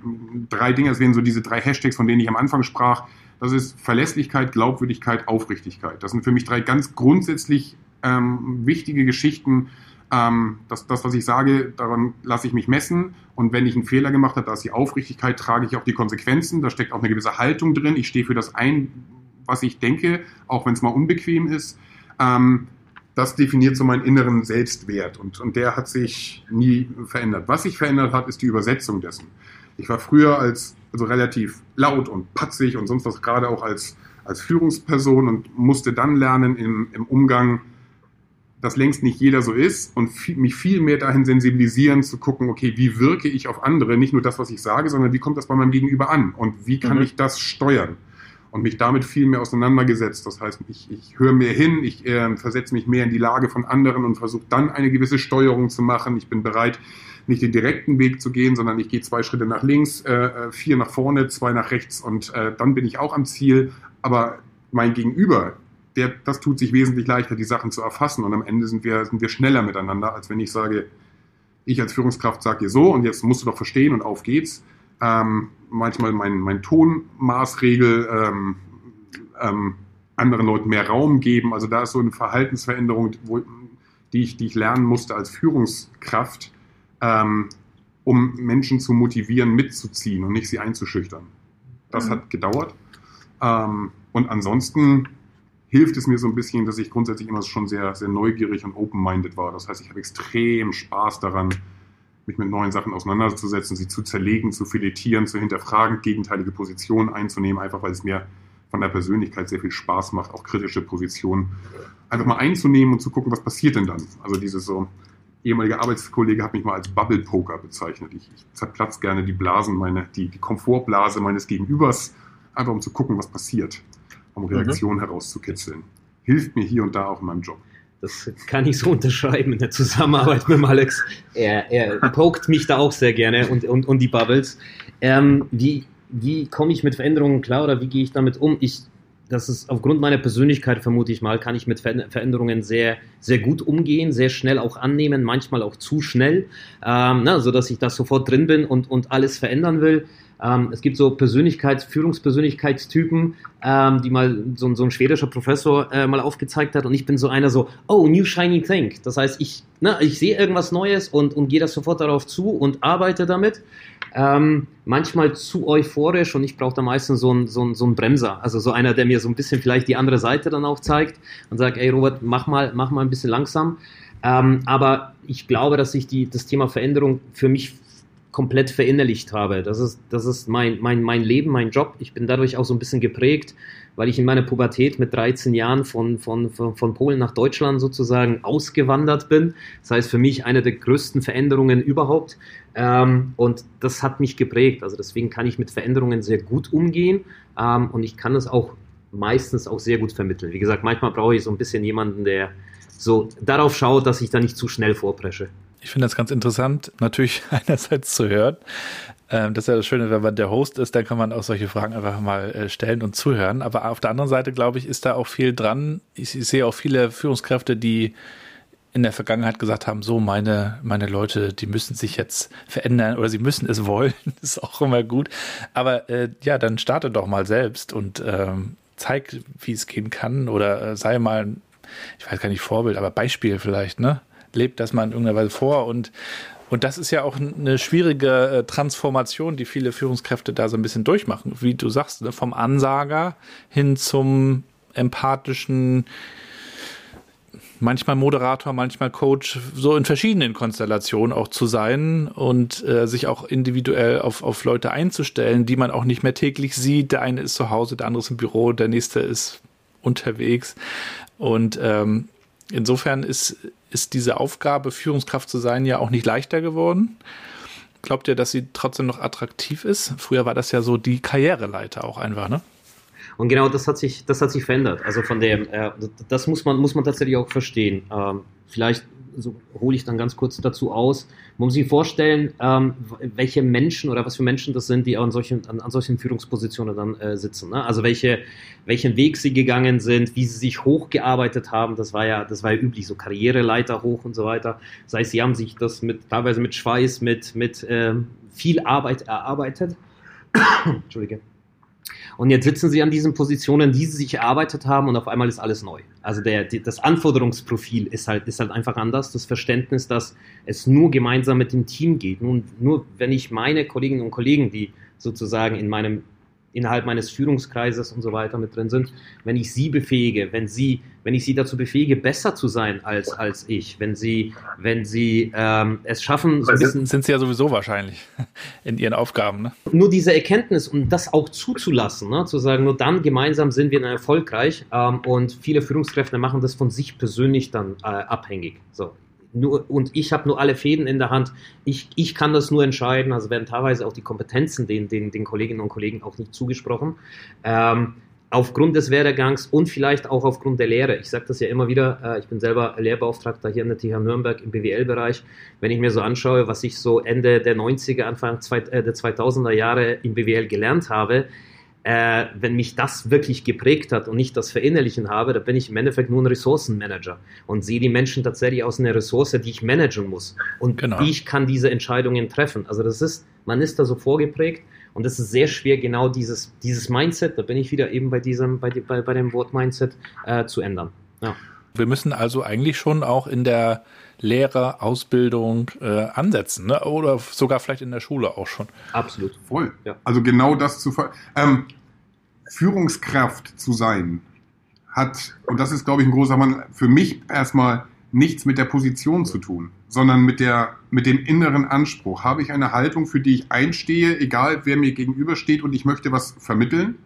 drei Dinge, das wären so diese drei Hashtags, von denen ich am Anfang sprach. Das ist Verlässlichkeit, Glaubwürdigkeit, Aufrichtigkeit. Das sind für mich drei ganz grundsätzlich ähm, wichtige Geschichten. Ähm, das, das, was ich sage, daran lasse ich mich messen. Und wenn ich einen Fehler gemacht habe, da ist die Aufrichtigkeit, trage ich auch die Konsequenzen. Da steckt auch eine gewisse Haltung drin. Ich stehe für das ein, was ich denke, auch wenn es mal unbequem ist. Ähm, das definiert so meinen inneren Selbstwert und, und der hat sich nie verändert. Was sich verändert hat, ist die Übersetzung dessen. Ich war früher als also relativ laut und patzig und sonst was gerade auch als, als Führungsperson und musste dann lernen im, im Umgang, dass längst nicht jeder so ist und viel, mich viel mehr dahin sensibilisieren zu gucken, okay, wie wirke ich auf andere, nicht nur das, was ich sage, sondern wie kommt das bei meinem Gegenüber an und wie kann mhm. ich das steuern? Und mich damit viel mehr auseinandergesetzt. Das heißt, ich, ich höre mehr hin, ich äh, versetze mich mehr in die Lage von anderen und versuche dann eine gewisse Steuerung zu machen. Ich bin bereit, nicht den direkten Weg zu gehen, sondern ich gehe zwei Schritte nach links, äh, äh, vier nach vorne, zwei nach rechts und äh, dann bin ich auch am Ziel. Aber mein Gegenüber, der, das tut sich wesentlich leichter, die Sachen zu erfassen und am Ende sind wir, sind wir schneller miteinander, als wenn ich sage, ich als Führungskraft sage dir so und jetzt musst du doch verstehen und auf geht's ähm, manchmal mein, mein Tonmaßregel, ähm, ähm, anderen Leuten mehr Raum geben. Also da ist so eine Verhaltensveränderung, wo, die, ich, die ich lernen musste als Führungskraft, ähm, um Menschen zu motivieren, mitzuziehen und nicht sie einzuschüchtern. Das mhm. hat gedauert. Ähm, und ansonsten hilft es mir so ein bisschen, dass ich grundsätzlich immer schon sehr, sehr neugierig und open-minded war. Das heißt, ich habe extrem Spaß daran, mich mit neuen Sachen auseinanderzusetzen, sie zu zerlegen, zu filetieren, zu hinterfragen, gegenteilige Positionen einzunehmen, einfach weil es mir von der Persönlichkeit sehr viel Spaß macht, auch kritische Positionen einfach mal einzunehmen und zu gucken, was passiert denn dann. Also dieses so, ehemalige Arbeitskollege hat mich mal als Bubble Poker bezeichnet. Ich, ich zerplatze gerne die Blasen, meine, die, die Komfortblase meines Gegenübers, einfach um zu gucken, was passiert, um mhm. Reaktionen mhm. herauszukitzeln. Hilft mir hier und da auch in meinem Job. Das kann ich so unterschreiben in der Zusammenarbeit mit Alex. Er, er pokt mich da auch sehr gerne und, und, und die Bubbles. Ähm, wie, wie komme ich mit Veränderungen klar oder wie gehe ich damit um? Ich, das ist aufgrund meiner Persönlichkeit, vermute ich mal, kann ich mit Veränderungen sehr, sehr gut umgehen, sehr schnell auch annehmen, manchmal auch zu schnell, ähm, na, sodass ich da sofort drin bin und, und alles verändern will. Ähm, es gibt so Persönlichkeits-, Führungspersönlichkeitstypen, ähm, die mal so, so, ein schwedischer Professor äh, mal aufgezeigt hat und ich bin so einer so, oh, new shiny thing. Das heißt, ich, na, ich sehe irgendwas Neues und, und gehe das sofort darauf zu und arbeite damit. Ähm, manchmal zu euphorisch und ich brauche da meistens so einen so so ein Bremser, also so einer, der mir so ein bisschen vielleicht die andere Seite dann auch zeigt und sagt, ey Robert, mach mal, mach mal ein bisschen langsam. Ähm, aber ich glaube, dass ich die, das Thema Veränderung für mich komplett verinnerlicht habe. Das ist, das ist mein, mein, mein Leben, mein Job. Ich bin dadurch auch so ein bisschen geprägt, weil ich in meiner Pubertät mit 13 Jahren von, von, von, von Polen nach Deutschland sozusagen ausgewandert bin. Das heißt für mich eine der größten Veränderungen überhaupt. Ähm, und das hat mich geprägt. Also deswegen kann ich mit Veränderungen sehr gut umgehen ähm, und ich kann es auch meistens auch sehr gut vermitteln. Wie gesagt, manchmal brauche ich so ein bisschen jemanden, der so darauf schaut, dass ich da nicht zu schnell vorpresche. Ich finde das ganz interessant, natürlich einerseits zu hören. Ähm, das ist ja das Schöne, wenn man der Host ist, dann kann man auch solche Fragen einfach mal äh, stellen und zuhören. Aber auf der anderen Seite, glaube ich, ist da auch viel dran. Ich, sehe auch viele Führungskräfte, die in der Vergangenheit gesagt haben, so meine, meine Leute, die müssen sich jetzt verändern oder sie müssen es wollen, ist auch immer gut. Aber äh, ja, dann starte doch mal selbst und ähm, zeig, wie es gehen kann oder äh, sei mal, ich weiß gar nicht, Vorbild, aber Beispiel vielleicht, ne? Lebt das mal in irgendeiner Weise vor und und das ist ja auch eine schwierige äh, Transformation, die viele Führungskräfte da so ein bisschen durchmachen. Wie du sagst, ne? vom Ansager hin zum empathischen, manchmal Moderator, manchmal Coach, so in verschiedenen Konstellationen auch zu sein und äh, sich auch individuell auf, auf Leute einzustellen, die man auch nicht mehr täglich sieht. Der eine ist zu Hause, der andere ist im Büro, der nächste ist unterwegs. Und ähm, insofern ist, ist diese Aufgabe, Führungskraft zu sein, ja auch nicht leichter geworden. Glaubt ihr, dass sie trotzdem noch attraktiv ist? Früher war das ja so die Karriereleiter auch einfach, ne? Und genau das hat sich, das hat sich verändert. Also von dem, äh, das muss man, muss man tatsächlich auch verstehen. Ähm, vielleicht so hole ich dann ganz kurz dazu aus. Man muss sich vorstellen, ähm, welche Menschen oder was für Menschen das sind, die an solchen, an, an solchen Führungspositionen dann äh, sitzen. Ne? Also welche, welchen Weg sie gegangen sind, wie sie sich hochgearbeitet haben. Das war ja, das war ja üblich, so Karriereleiter hoch und so weiter. Das heißt, sie haben sich das mit teilweise mit Schweiß, mit, mit ähm, viel Arbeit erarbeitet. Entschuldige. Und jetzt sitzen sie an diesen Positionen, die sie sich erarbeitet haben und auf einmal ist alles neu. Also der, die, das Anforderungsprofil ist halt, ist halt einfach anders. Das Verständnis, dass es nur gemeinsam mit dem Team geht. Und nur wenn ich meine Kolleginnen und Kollegen, die sozusagen in meinem innerhalb meines Führungskreises und so weiter mit drin sind, wenn ich sie befähige, wenn sie, wenn ich sie dazu befähige, besser zu sein als, als ich, wenn sie, wenn sie ähm, es schaffen, so bisschen, sind sie ja sowieso wahrscheinlich in ihren Aufgaben. Ne? Nur diese Erkenntnis und das auch zuzulassen, ne? zu sagen, nur dann gemeinsam sind wir dann erfolgreich ähm, und viele Führungskräfte machen das von sich persönlich dann äh, abhängig. So, nur, und ich habe nur alle Fäden in der Hand. Ich, ich kann das nur entscheiden. Also werden teilweise auch die Kompetenzen den, den, den Kolleginnen und Kollegen auch nicht zugesprochen. Ähm, aufgrund des Werdegangs und vielleicht auch aufgrund der Lehre. Ich sage das ja immer wieder, äh, ich bin selber Lehrbeauftragter hier an der TH Nürnberg im BWL-Bereich. Wenn ich mir so anschaue, was ich so Ende der 90er, Anfang äh, der 2000er Jahre im BWL gelernt habe, äh, wenn mich das wirklich geprägt hat und nicht das Verinnerlichen habe, dann bin ich im Endeffekt nur ein Ressourcenmanager und sehe die Menschen tatsächlich aus einer Ressource, die ich managen muss. Und genau. ich kann diese Entscheidungen treffen. Also das ist, man ist da so vorgeprägt und es ist sehr schwer, genau dieses, dieses Mindset, da bin ich wieder eben bei diesem, bei, bei, bei dem Wort Mindset, äh, zu ändern. Ja. Wir müssen also eigentlich schon auch in der Lehre, Ausbildung äh, ansetzen, ne? oder sogar vielleicht in der Schule auch schon. Absolut. Voll. Ja. Also genau das zu ver ähm, Führungskraft zu sein hat, und das ist, glaube ich, ein großer Mann, für mich erstmal nichts mit der Position zu tun, sondern mit, der, mit dem inneren Anspruch. Habe ich eine Haltung, für die ich einstehe, egal wer mir gegenübersteht und ich möchte was vermitteln?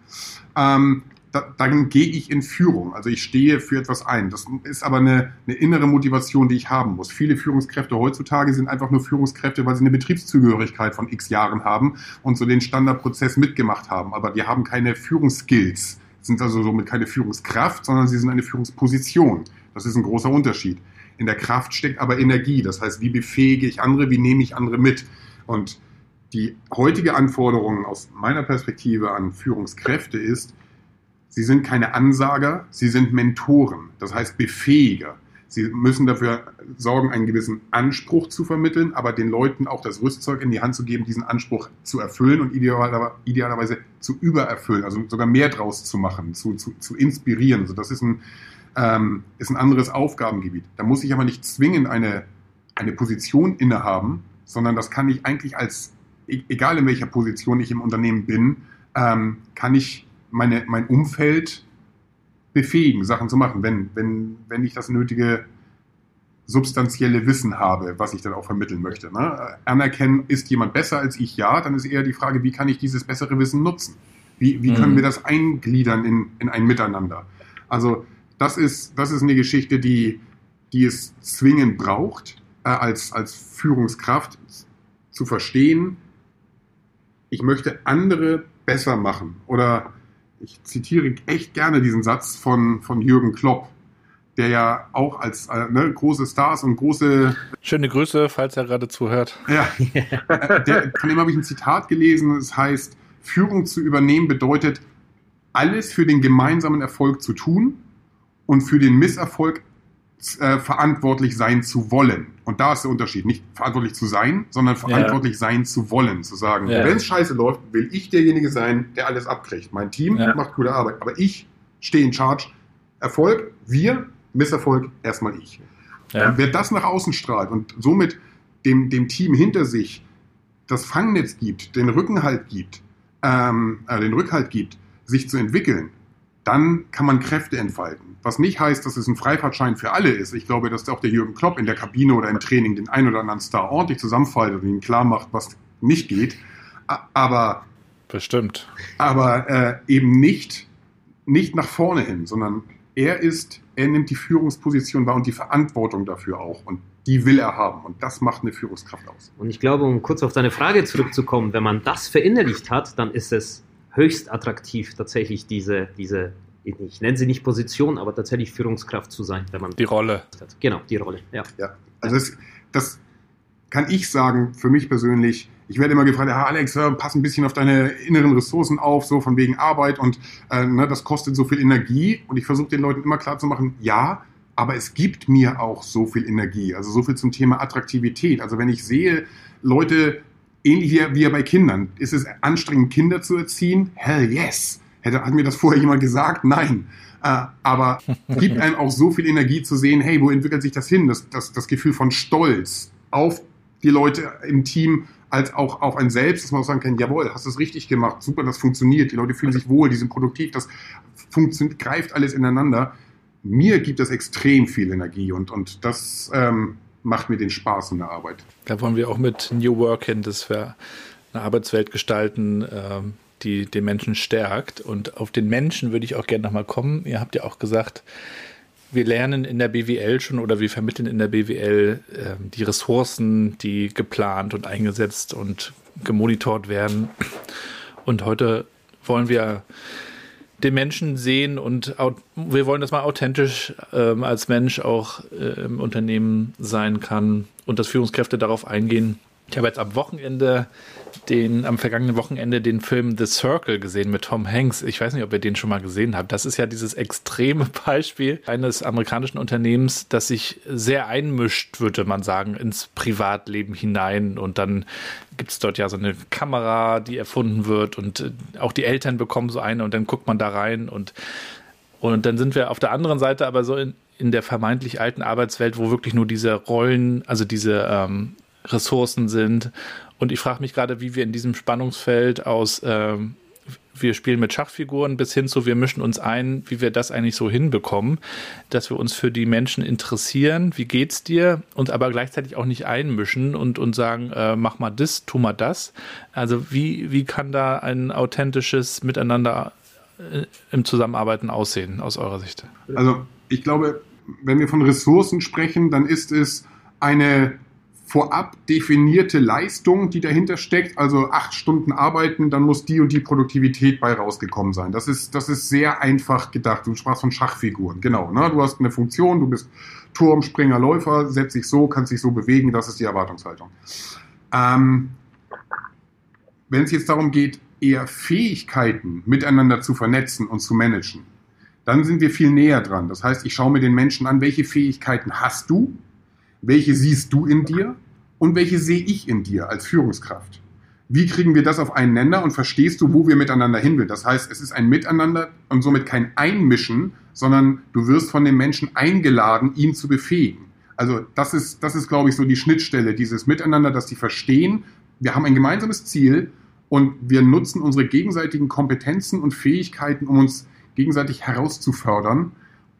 Ähm, da, dann gehe ich in Führung. Also ich stehe für etwas ein. Das ist aber eine, eine, innere Motivation, die ich haben muss. Viele Führungskräfte heutzutage sind einfach nur Führungskräfte, weil sie eine Betriebszugehörigkeit von x Jahren haben und so den Standardprozess mitgemacht haben. Aber die haben keine Führungsskills, sind also somit keine Führungskraft, sondern sie sind eine Führungsposition. Das ist ein großer Unterschied. In der Kraft steckt aber Energie. Das heißt, wie befähige ich andere, wie nehme ich andere mit? Und die heutige Anforderung aus meiner Perspektive an Führungskräfte ist, sie sind keine Ansager, sie sind Mentoren, das heißt Befähiger. Sie müssen dafür sorgen, einen gewissen Anspruch zu vermitteln, aber den Leuten auch das Rüstzeug in die Hand zu geben, diesen Anspruch zu erfüllen und idealerweise zu übererfüllen, also sogar mehr draus zu machen, zu, zu, zu inspirieren. Also das ist ein, ähm, ist ein anderes Aufgabengebiet. Da muss ich aber nicht zwingend eine, eine Position innehaben, sondern das kann ich eigentlich als, e-, egal in welcher Position ich im Unternehmen bin, ähm, kann ich meine, mein Umfeld befähigen, Sachen zu machen, wenn, wenn, wenn ich das nötige substanzielle Wissen habe, was ich dann auch vermitteln möchte. Ne? Anerkennen, ist jemand besser als ich? Ja, dann ist eher die Frage, wie kann ich dieses bessere Wissen nutzen? Wie, wie können mhm. wir das eingliedern in, in ein Miteinander? Also das ist, das ist eine Geschichte, die, die es zwingend braucht, äh, als, als Führungskraft zu verstehen, ich möchte andere besser machen oder ich zitiere echt gerne diesen Satz von, von Jürgen Klopp, der ja auch als äh, ne, große Stars und große. Schöne Grüße, falls er gerade zuhört. Ja, der, von dem habe ich ein Zitat gelesen. Es das heißt, Führung zu übernehmen bedeutet, alles für den gemeinsamen Erfolg zu tun und für den Misserfolg äh, verantwortlich sein zu wollen. Und da ist der Unterschied. Nicht verantwortlich zu sein, sondern verantwortlich ja. sein zu wollen. Zu sagen, ja. wenn es scheiße läuft, will ich derjenige sein, der alles abkriegt. Mein Team ja. macht gute Arbeit. Aber ich stehe in Charge. Erfolg, wir, Misserfolg, erstmal ich. Wer das nach außen strahlt und somit dem, dem Team hinter sich das Fangnetz gibt, den Rückenhalt gibt, ähm, äh, den Rückhalt gibt, sich zu entwickeln, dann kann man Kräfte entfalten. Was nicht heißt, dass es ein Freifahrtschein für alle ist. Ich glaube, dass auch der Jürgen Klopp in der Kabine oder im Training den einen oder anderen Star ordentlich zusammenfaltet und ihm klar macht, was nicht geht. Aber bestimmt. Aber äh, eben nicht nicht nach vorne hin, sondern er ist, er nimmt die Führungsposition wahr und die Verantwortung dafür auch und die will er haben und das macht eine Führungskraft aus. Und ich glaube, um kurz auf deine Frage zurückzukommen, wenn man das verinnerlicht hat, dann ist es höchst attraktiv, tatsächlich diese, diese, ich nenne sie nicht Position, aber tatsächlich Führungskraft zu sein, wenn man. Die Rolle. Hat. Genau, die Rolle, ja. Ja, also das, das kann ich sagen, für mich persönlich, ich werde immer gefragt, ja, Alex, pass ein bisschen auf deine inneren Ressourcen auf, so von wegen Arbeit und äh, ne, das kostet so viel Energie. Und ich versuche den Leuten immer klar zu machen, ja, aber es gibt mir auch so viel Energie, also so viel zum Thema Attraktivität. Also wenn ich sehe, Leute ähnlich wie, wie bei Kindern. Ist es anstrengend, Kinder zu erziehen? Hell yes. Hätte, hat mir das vorher jemand gesagt? Nein. Äh, aber gibt einem auch so viel Energie zu sehen, hey, wo entwickelt sich das hin? Das, das, das Gefühl von Stolz auf die Leute im Team, als auch auf ein Selbst, dass man auch sagen kann, jawohl, hast du es richtig gemacht, super, das funktioniert, die Leute fühlen sich wohl, die sind produktiv, das greift alles ineinander. Mir gibt das extrem viel Energie und, und das ähm, macht mir den Spaß in der Arbeit. Da wollen wir auch mit New Work hin, dass wir eine Arbeitswelt gestalten, ähm, die den Menschen stärkt. Und auf den Menschen würde ich auch gerne nochmal kommen. Ihr habt ja auch gesagt, wir lernen in der BWL schon oder wir vermitteln in der BWL äh, die Ressourcen, die geplant und eingesetzt und gemonitort werden. Und heute wollen wir den Menschen sehen und wir wollen, dass man authentisch ähm, als Mensch auch äh, im Unternehmen sein kann und dass Führungskräfte darauf eingehen. Ich habe jetzt am Wochenende den, am vergangenen Wochenende den Film The Circle gesehen mit Tom Hanks. Ich weiß nicht, ob ihr den schon mal gesehen habt. Das ist ja dieses extreme Beispiel eines amerikanischen Unternehmens, das sich sehr einmischt, würde man sagen, ins Privatleben hinein. Und dann gibt es dort ja so eine Kamera, die erfunden wird und äh, auch die Eltern bekommen so eine und dann guckt man da rein und, und dann sind wir auf der anderen Seite aber so in, in der vermeintlich alten Arbeitswelt, wo wirklich nur diese Rollen, also diese ähm, Ressourcen sind und ich frage mich gerade, wie wir in diesem Spannungsfeld aus ähm, wir spielen mit Schachfiguren bis hin zu wir mischen uns ein, wie wir das eigentlich so hinbekommen, dass wir uns für die Menschen interessieren, wie geht's dir und aber gleichzeitig auch nicht einmischen und, und sagen, äh, mach mal das, tu mal das. Also wie, wie kann da ein authentisches Miteinander äh, im Zusammenarbeiten aussehen aus eurer Sicht? Also ich glaube, wenn wir von Ressourcen sprechen, dann ist es eine vorab definierte Leistung, die dahinter steckt, also acht Stunden arbeiten, dann muss die und die Produktivität bei rausgekommen sein. Das ist, das ist sehr einfach gedacht. Du sprachst von Schachfiguren, genau. Ne? Du hast eine Funktion, du bist Turm, Springer, Läufer, setzt dich so, kannst dich so bewegen, das ist die Erwartungshaltung. Ähm, wenn es jetzt darum geht, eher Fähigkeiten miteinander zu vernetzen und zu managen, dann sind wir viel näher dran. Das heißt, ich schaue mir den Menschen an, welche Fähigkeiten hast du, welche siehst du in dir und welche sehe ich in dir als Führungskraft. Wie kriegen wir das auf einen Nenner und verstehst du, wo wir miteinander hin will? Das heißt, es ist ein Miteinander und somit kein Einmischen, sondern du wirst von den Menschen eingeladen, ihn zu befähigen. Also das ist, das ist, glaube ich, so die Schnittstelle, dieses Miteinander, dass sie verstehen, wir haben ein gemeinsames Ziel und wir nutzen unsere gegenseitigen Kompetenzen und Fähigkeiten, um uns gegenseitig herauszufördern,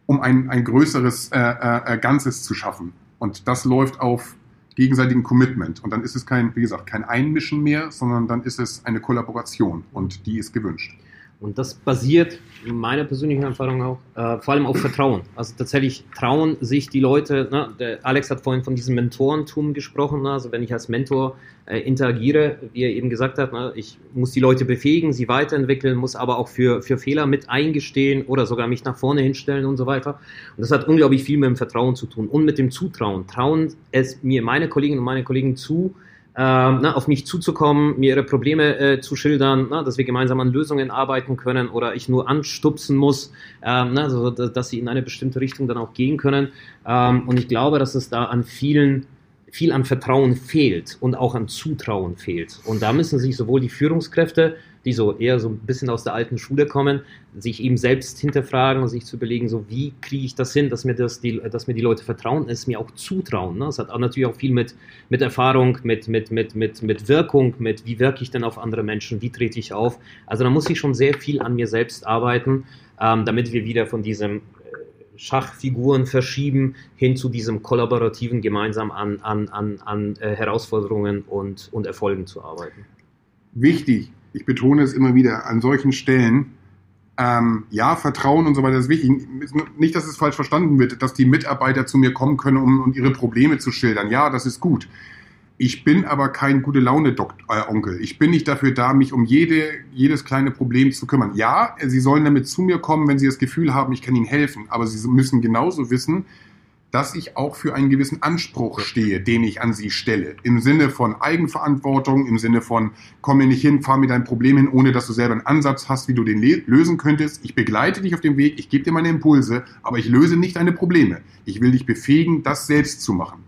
um ein, ein größeres äh, äh, äh Ganzes zu schaffen. Und das läuft auf gegenseitigen Commitment. Und dann ist es kein, wie gesagt, kein Einmischen mehr, sondern dann ist es eine Kollaboration und die ist gewünscht. Und das basiert, in meiner persönlichen Erfahrung auch, äh, vor allem auf Vertrauen. Also tatsächlich trauen sich die Leute, ne? der Alex hat vorhin von diesem Mentorentum gesprochen, ne? also wenn ich als Mentor äh, interagiere, wie er eben gesagt hat, ne? ich muss die Leute befähigen, sie weiterentwickeln, muss aber auch für, für Fehler mit eingestehen oder sogar mich nach vorne hinstellen und so weiter. Und das hat unglaublich viel mit dem Vertrauen zu tun und mit dem Zutrauen. Trauen es mir meine Kolleginnen und meine Kollegen zu, ähm, na, auf mich zuzukommen, mir ihre Probleme äh, zu schildern, na, dass wir gemeinsam an Lösungen arbeiten können oder ich nur anstupsen muss, ähm, na, so, dass sie in eine bestimmte Richtung dann auch gehen können. Ähm, und ich glaube, dass es da an vielen viel an Vertrauen fehlt und auch an Zutrauen fehlt. Und da müssen sich sowohl die Führungskräfte die so eher so ein bisschen aus der alten Schule kommen, sich eben selbst hinterfragen und sich zu überlegen, so wie kriege ich das hin, dass mir das die, dass mir die Leute vertrauen, es mir auch zutrauen. Ne? Es hat auch natürlich auch viel mit, mit Erfahrung, mit, mit, mit, mit, mit Wirkung, mit wie wirke ich denn auf andere Menschen, wie trete ich auf. Also da muss ich schon sehr viel an mir selbst arbeiten, ähm, damit wir wieder von diesem äh, Schachfiguren verschieben hin zu diesem kollaborativen gemeinsam an, an, an, an äh, Herausforderungen und, und Erfolgen zu arbeiten. Wichtig, ich betone es immer wieder, an solchen Stellen, ähm, ja, Vertrauen und so weiter ist wichtig. Nicht, dass es falsch verstanden wird, dass die Mitarbeiter zu mir kommen können, um, um ihre Probleme zu schildern. Ja, das ist gut. Ich bin aber kein gute Laune äh, Onkel. Ich bin nicht dafür da, mich um jede, jedes kleine Problem zu kümmern. Ja, Sie sollen damit zu mir kommen, wenn Sie das Gefühl haben, ich kann Ihnen helfen. Aber Sie müssen genauso wissen, dass ich auch für einen gewissen Anspruch stehe, den ich an sie stelle. Im Sinne von Eigenverantwortung, im Sinne von, komm mir nicht hin, fahr mir dein Problem hin, ohne dass du selber einen Ansatz hast, wie du den lösen könntest. Ich begleite dich auf dem Weg, ich gebe dir meine Impulse, aber ich löse nicht deine Probleme. Ich will dich befähigen, das selbst zu machen.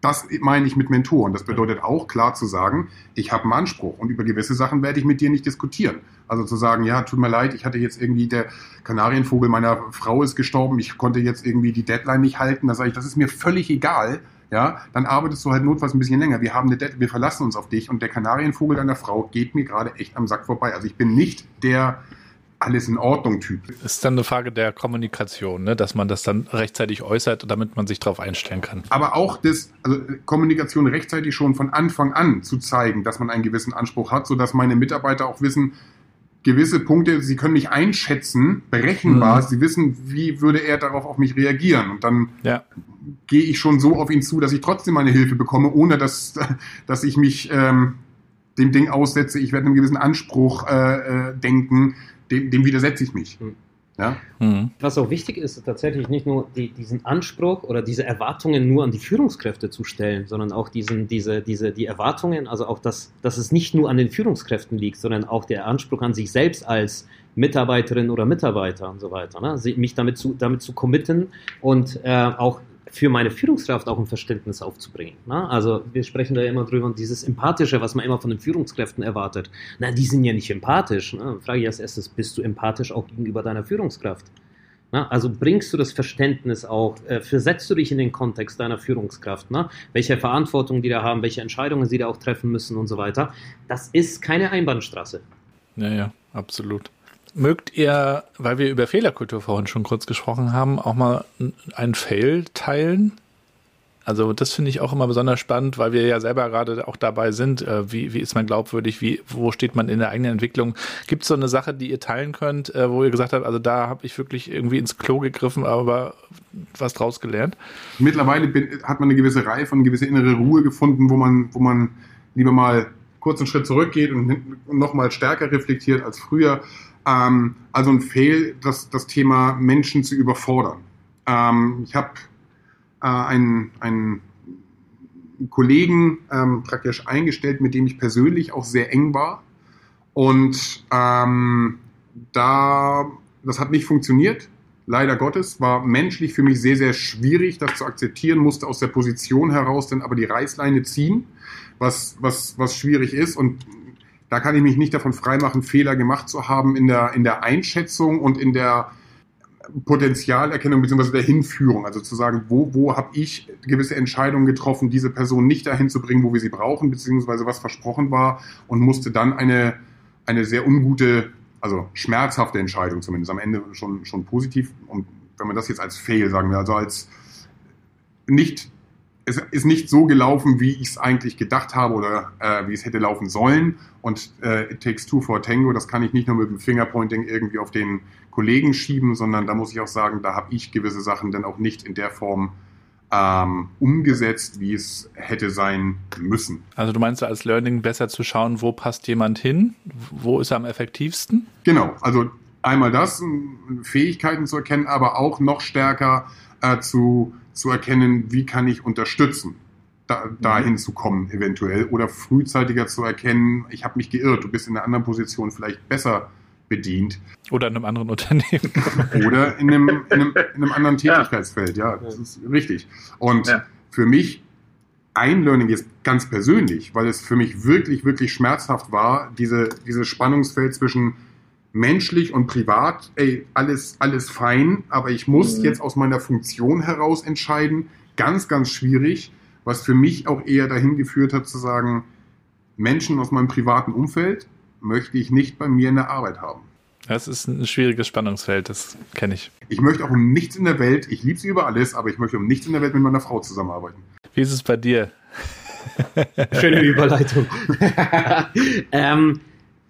Das meine ich mit Mentoren. Das bedeutet auch klar zu sagen, ich habe einen Anspruch und über gewisse Sachen werde ich mit dir nicht diskutieren. Also zu sagen, ja, tut mir leid, ich hatte jetzt irgendwie der Kanarienvogel meiner Frau ist gestorben, ich konnte jetzt irgendwie die Deadline nicht halten. Da sage ich, das ist mir völlig egal. Ja, dann arbeitest du halt notfalls ein bisschen länger. Wir haben eine Deadline, wir verlassen uns auf dich und der Kanarienvogel deiner Frau geht mir gerade echt am Sack vorbei. Also ich bin nicht der alles in Ordnung Typ. Ist dann eine Frage der Kommunikation, ne? dass man das dann rechtzeitig äußert, damit man sich darauf einstellen kann. Aber auch das, also Kommunikation rechtzeitig schon von Anfang an zu zeigen, dass man einen gewissen Anspruch hat, sodass meine Mitarbeiter auch wissen, gewisse Punkte, sie können mich einschätzen, berechenbar, mhm. sie wissen, wie würde er darauf auf mich reagieren. Und dann ja. gehe ich schon so auf ihn zu, dass ich trotzdem meine Hilfe bekomme, ohne dass, dass ich mich ähm, dem Ding aussetze, ich werde einem gewissen Anspruch äh, äh, denken, dem, dem widersetze ich mich. Mhm. Ja? Mhm. Was auch wichtig ist, tatsächlich nicht nur die, diesen Anspruch oder diese Erwartungen nur an die Führungskräfte zu stellen, sondern auch diesen, diese, diese, die Erwartungen, also auch, dass, dass es nicht nur an den Führungskräften liegt, sondern auch der Anspruch an sich selbst als Mitarbeiterin oder Mitarbeiter und so weiter. Ne? Mich damit zu, damit zu committen und äh, auch für meine Führungskraft auch ein Verständnis aufzubringen. Ne? Also wir sprechen da immer drüber, dieses Empathische, was man immer von den Führungskräften erwartet. Na, die sind ja nicht empathisch. Ne? Frage ich als erstes, bist du empathisch auch gegenüber deiner Führungskraft? Na, also bringst du das Verständnis auch, äh, versetzt du dich in den Kontext deiner Führungskraft, ne? welche Verantwortung die da haben, welche Entscheidungen sie da auch treffen müssen und so weiter. Das ist keine Einbahnstraße. Ja, ja, absolut. Mögt ihr, weil wir über Fehlerkultur vorhin schon kurz gesprochen haben, auch mal einen Fail teilen? Also das finde ich auch immer besonders spannend, weil wir ja selber gerade auch dabei sind. Äh, wie, wie ist man glaubwürdig? Wie, wo steht man in der eigenen Entwicklung? Gibt es so eine Sache, die ihr teilen könnt, äh, wo ihr gesagt habt, also da habe ich wirklich irgendwie ins Klo gegriffen, aber was draus gelernt? Mittlerweile bin, hat man eine gewisse Reihe von gewisse innere Ruhe gefunden, wo man, wo man lieber mal kurz einen Schritt zurückgeht und, und nochmal stärker reflektiert als früher. Ähm, also ein Fehl, das, das Thema Menschen zu überfordern. Ähm, ich habe äh, einen, einen Kollegen ähm, praktisch eingestellt, mit dem ich persönlich auch sehr eng war. Und ähm, da, das hat nicht funktioniert. Leider Gottes war menschlich für mich sehr, sehr schwierig, das zu akzeptieren, musste aus der Position heraus dann aber die Reißleine ziehen, was, was, was schwierig ist. Und da kann ich mich nicht davon freimachen, Fehler gemacht zu haben in der, in der Einschätzung und in der Potenzialerkennung bzw. der Hinführung. Also zu sagen, wo, wo habe ich gewisse Entscheidungen getroffen, diese Person nicht dahin zu bringen, wo wir sie brauchen, beziehungsweise was versprochen war und musste dann eine, eine sehr ungute also schmerzhafte Entscheidung zumindest, am Ende schon, schon positiv. Und wenn man das jetzt als Fail sagen wir, also als nicht, es ist nicht so gelaufen, wie ich es eigentlich gedacht habe oder äh, wie es hätte laufen sollen. Und äh, It Takes Two for Tango, das kann ich nicht nur mit dem Fingerpointing irgendwie auf den Kollegen schieben, sondern da muss ich auch sagen, da habe ich gewisse Sachen dann auch nicht in der Form ähm, umgesetzt, wie es hätte sein müssen. Also du meinst als Learning besser zu schauen, wo passt jemand hin, wo ist er am effektivsten? Genau, also einmal das, Fähigkeiten zu erkennen, aber auch noch stärker äh, zu, zu erkennen, wie kann ich unterstützen, da, dahin zu kommen eventuell oder frühzeitiger zu erkennen, ich habe mich geirrt, du bist in einer anderen Position vielleicht besser bedient. Oder in einem anderen Unternehmen. Oder in einem, in einem, in einem anderen Tätigkeitsfeld, ja, das ist richtig. Und ja. für mich ein Learning jetzt ganz persönlich, weil es für mich wirklich, wirklich schmerzhaft war, diese, dieses Spannungsfeld zwischen menschlich und privat, ey, alles, alles fein, aber ich muss mhm. jetzt aus meiner Funktion heraus entscheiden, ganz, ganz schwierig, was für mich auch eher dahin geführt hat zu sagen, Menschen aus meinem privaten Umfeld, möchte ich nicht bei mir in der Arbeit haben. Das ist ein schwieriges Spannungsfeld, das kenne ich. Ich möchte auch um nichts in der Welt, ich liebe sie über alles, aber ich möchte um nichts in der Welt mit meiner Frau zusammenarbeiten. Wie ist es bei dir? Schöne Überleitung. ähm,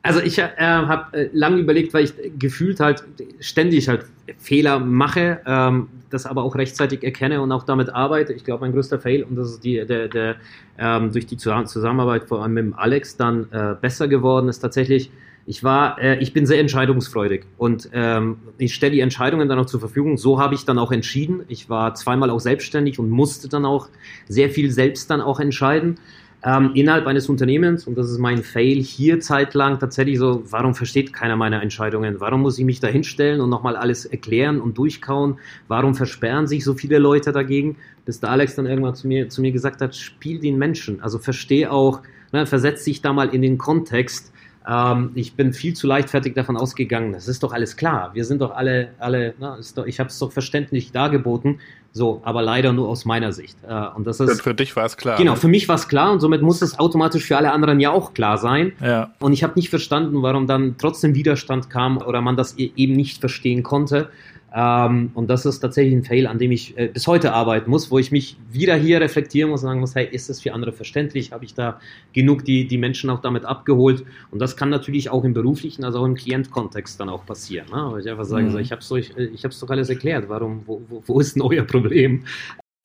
also ich äh, habe äh, lange überlegt, weil ich gefühlt halt ständig halt Fehler mache, ähm, das aber auch rechtzeitig erkenne und auch damit arbeite. Ich glaube, mein größter Fail, und das ist die, der, der ähm, durch die Zusammenarbeit vor allem mit Alex dann äh, besser geworden, ist tatsächlich, ich war, äh, ich bin sehr entscheidungsfreudig und ähm, ich stelle die Entscheidungen dann auch zur Verfügung. So habe ich dann auch entschieden. Ich war zweimal auch selbstständig und musste dann auch sehr viel selbst dann auch entscheiden ähm, innerhalb eines Unternehmens, und das ist mein Fail hier zeitlang tatsächlich so, warum versteht keiner meine Entscheidungen? Warum muss ich mich da hinstellen und nochmal alles erklären und durchkauen? Warum versperren sich so viele Leute dagegen? Bis der Alex dann irgendwann zu mir, zu mir gesagt hat, spiel den Menschen. Also verstehe auch, ne, versetz dich da mal in den Kontext. Ähm, ich bin viel zu leichtfertig davon ausgegangen, das ist doch alles klar. Wir sind doch alle, alle, ne, doch, ich habe es doch verständlich dargeboten. So, aber leider nur aus meiner Sicht. Äh, und das ist. Für dich war es klar. Genau, für mich war es klar und somit muss es automatisch für alle anderen ja auch klar sein. Ja. Und ich habe nicht verstanden, warum dann trotzdem Widerstand kam oder man das e-, eben nicht verstehen konnte. Ähm, und das ist tatsächlich ein Fail, an dem ich äh, bis heute arbeiten muss, wo ich mich wieder hier reflektieren muss und sagen muss, hey, ist das für andere verständlich? Habe ich da genug die, die Menschen auch damit abgeholt? Und das kann natürlich auch im beruflichen, also auch im Klientkontext dann auch passieren. Ne? Aber ich einfach sage, mhm. so, ich habe es ich, ich doch alles erklärt. Warum, wo, wo, wo ist denn euer Problem?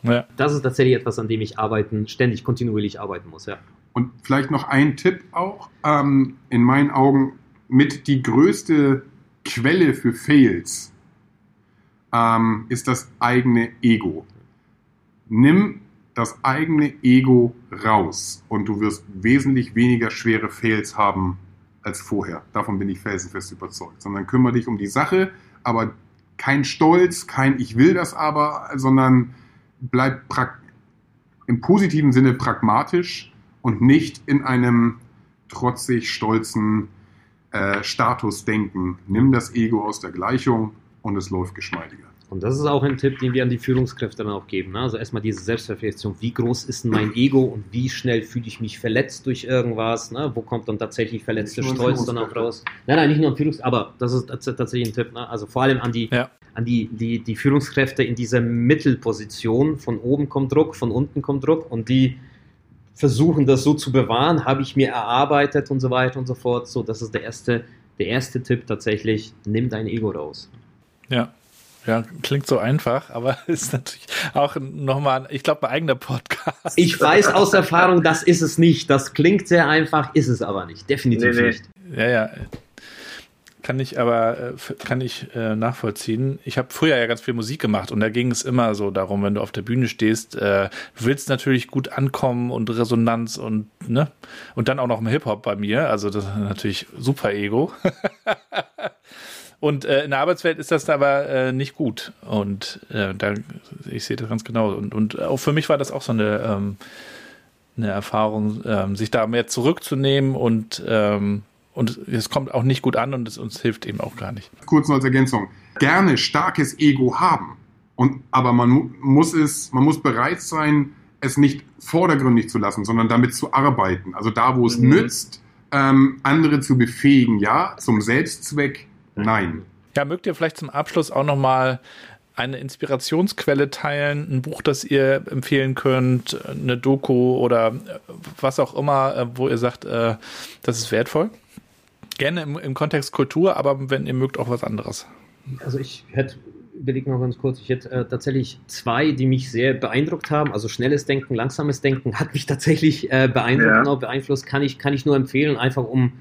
Ja. Das ist tatsächlich etwas, an dem ich arbeiten, ständig, kontinuierlich arbeiten muss, ja. Und vielleicht noch ein Tipp auch, ähm, in meinen Augen mit die größte Quelle für Fails ähm, ist das eigene Ego. Nimm das eigene Ego raus und du wirst wesentlich weniger schwere Fails haben als vorher. Davon bin ich felsenfest überzeugt. Sondern kümmere dich um die Sache, aber kein Stolz, kein Ich will das aber, sondern bleib im positiven Sinne pragmatisch und nicht in einem trotzig stolzen äh, Statusdenken. Nimm das Ego aus der Gleichung und es läuft geschmeidiger. Und das ist auch ein Tipp, den wir an die Führungskräfte dann auch geben. Ne? Also erstmal diese Selbstverfestigung. Wie groß ist denn mein Ego und wie schnell fühle ich mich verletzt durch irgendwas? Ne? Wo kommt dann tatsächlich verletzte Stolz dann auch raus? Nein, nein, nicht nur Führungskräfte, aber das ist tatsächlich ein Tipp. Ne? Also vor allem an die, ja. an die, die, die Führungskräfte in dieser Mittelposition. Von oben kommt Druck, von unten kommt Druck und die versuchen das so zu bewahren, habe ich mir erarbeitet und so weiter und so fort. So, das ist der erste, der erste Tipp tatsächlich. Nimm dein Ego raus. Ja, ja, klingt so einfach, aber ist natürlich auch nochmal, ich glaube, ein eigener Podcast. Ich weiß aus Erfahrung, das ist es nicht. Das klingt sehr einfach, ist es aber nicht. Definitiv nee, nee. nicht. Ja, ja. Kann ich aber äh, kann ich äh, nachvollziehen. Ich habe früher ja ganz viel Musik gemacht und da ging es immer so darum, wenn du auf der Bühne stehst, äh, du willst natürlich gut ankommen und Resonanz und ne und dann auch noch im Hip Hop bei mir. Also das ist natürlich super Ego. Und äh, in der Arbeitswelt ist das aber äh, nicht gut. Und äh, da, ich sehe das ganz genau. Und, und auch für mich war das auch so eine, ähm, eine Erfahrung, ähm, sich da mehr zurückzunehmen und ähm, und es kommt auch nicht gut an und es uns hilft eben auch gar nicht. Kurz noch als Ergänzung. Gerne starkes Ego haben. Und, aber man muss es, man muss bereit sein, es nicht vordergründig zu lassen, sondern damit zu arbeiten. Also da, wo es mhm. nützt, ähm, andere zu befähigen, ja, zum Selbstzweck, nein. Ja, mögt ihr vielleicht zum Abschluss auch nochmal eine Inspirationsquelle teilen, ein Buch, das ihr empfehlen könnt, eine Doku oder was auch immer, äh, wo ihr sagt, äh, das ist wertvoll? Gerne im, im Kontext Kultur, aber wenn ihr mögt, auch was anderes. Also ich hätte überlege noch ganz kurz, ich hätte äh, tatsächlich zwei, die mich sehr beeindruckt haben. Also schnelles Denken, langsames Denken hat mich tatsächlich äh, beeindruckt ja. und auch beeinflusst. Kann ich, kann ich nur empfehlen, einfach um,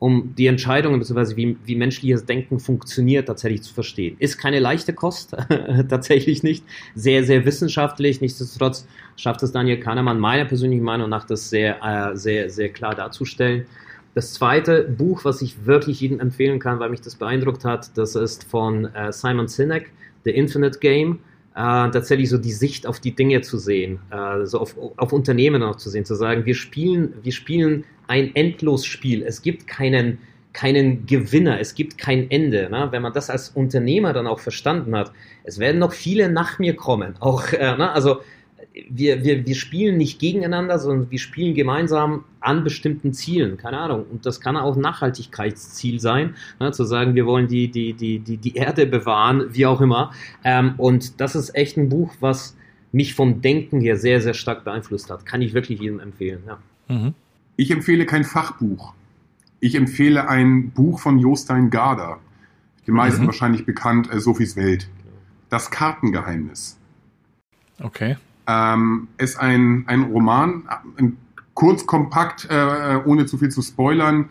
um die Entscheidungen bzw. Wie, wie menschliches Denken funktioniert, tatsächlich zu verstehen. Ist keine leichte Kost, tatsächlich nicht. Sehr, sehr wissenschaftlich. Nichtsdestotrotz schafft es Daniel Kahnemann meiner persönlichen Meinung nach, das sehr, äh, sehr, sehr klar darzustellen. Das zweite Buch, was ich wirklich jedem empfehlen kann, weil mich das beeindruckt hat, das ist von äh, Simon Sinek, The Infinite Game. Äh, tatsächlich so die Sicht auf die Dinge zu sehen, äh, so auf, auf Unternehmen auch zu sehen, zu sagen, wir spielen, wir spielen ein Endlosspiel. Es gibt keinen, keinen Gewinner, es gibt kein Ende. Ne? Wenn man das als Unternehmer dann auch verstanden hat, es werden noch viele nach mir kommen. Auch, äh, ne? also wir, wir, wir spielen nicht gegeneinander, sondern wir spielen gemeinsam an bestimmten Zielen, keine Ahnung. Und das kann auch ein Nachhaltigkeitsziel sein, ne, zu sagen, wir wollen die, die, die, die, die Erde bewahren, wie auch immer. Ähm, und das ist echt ein Buch, was mich vom Denken her sehr, sehr stark beeinflusst hat. Kann ich wirklich jedem empfehlen. Ja. Mhm. Ich empfehle kein Fachbuch. Ich empfehle ein Buch von Jostein Garder. Den meisten mhm. wahrscheinlich bekannt, äh, Sophies Welt. Das Kartengeheimnis. Okay ähm, ist ein, ein Roman, ein kurz, kompakt, äh, ohne zu viel zu spoilern.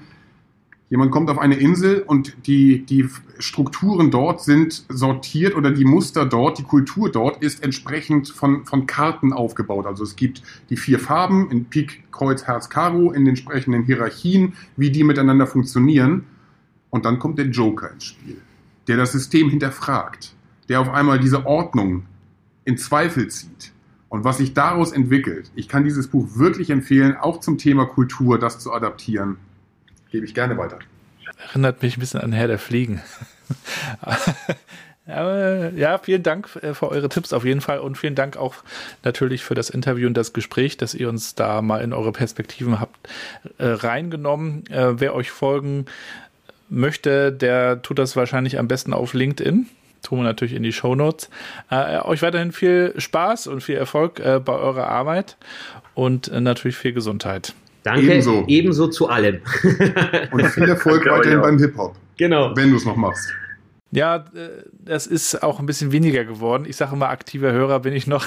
Jemand kommt auf eine Insel und die, die Strukturen dort sind sortiert oder die Muster dort, die Kultur dort ist entsprechend von, von Karten aufgebaut. Also es gibt die vier Farben in Pik, Kreuz, Herz, Karo in den entsprechenden Hierarchien, wie die miteinander funktionieren. Und dann kommt der Joker ins Spiel, der das System hinterfragt, der auf einmal diese Ordnung in Zweifel zieht und was sich daraus entwickelt, ich kann dieses Buch wirklich empfehlen, auch zum Thema Kultur, das zu adaptieren. Gebe ich gerne weiter. Erinnert mich ein bisschen an Herr der Fliegen. Ja, vielen Dank äh, für eure Tipps auf jeden Fall und vielen Dank auch natürlich für das Interview und das Gespräch, dass ihr uns da mal in eure Perspektiven habt äh, reingenommen. Äh, wer euch folgen möchte, der tut das wahrscheinlich am besten auf LinkedIn tun wir natürlich in die Show Notes. Äh, euch weiterhin viel Spaß und viel Erfolg äh, bei eurer Arbeit und äh, natürlich viel Gesundheit. Danke, ebenso, ebenso zu allem. und viel Erfolg weiterhin beim Hip-Hop. Genau. Wenn du es noch machst. Ja, äh, das ist auch ein bisschen weniger geworden. Ich sage immer, aktiver Hörer bin ich noch.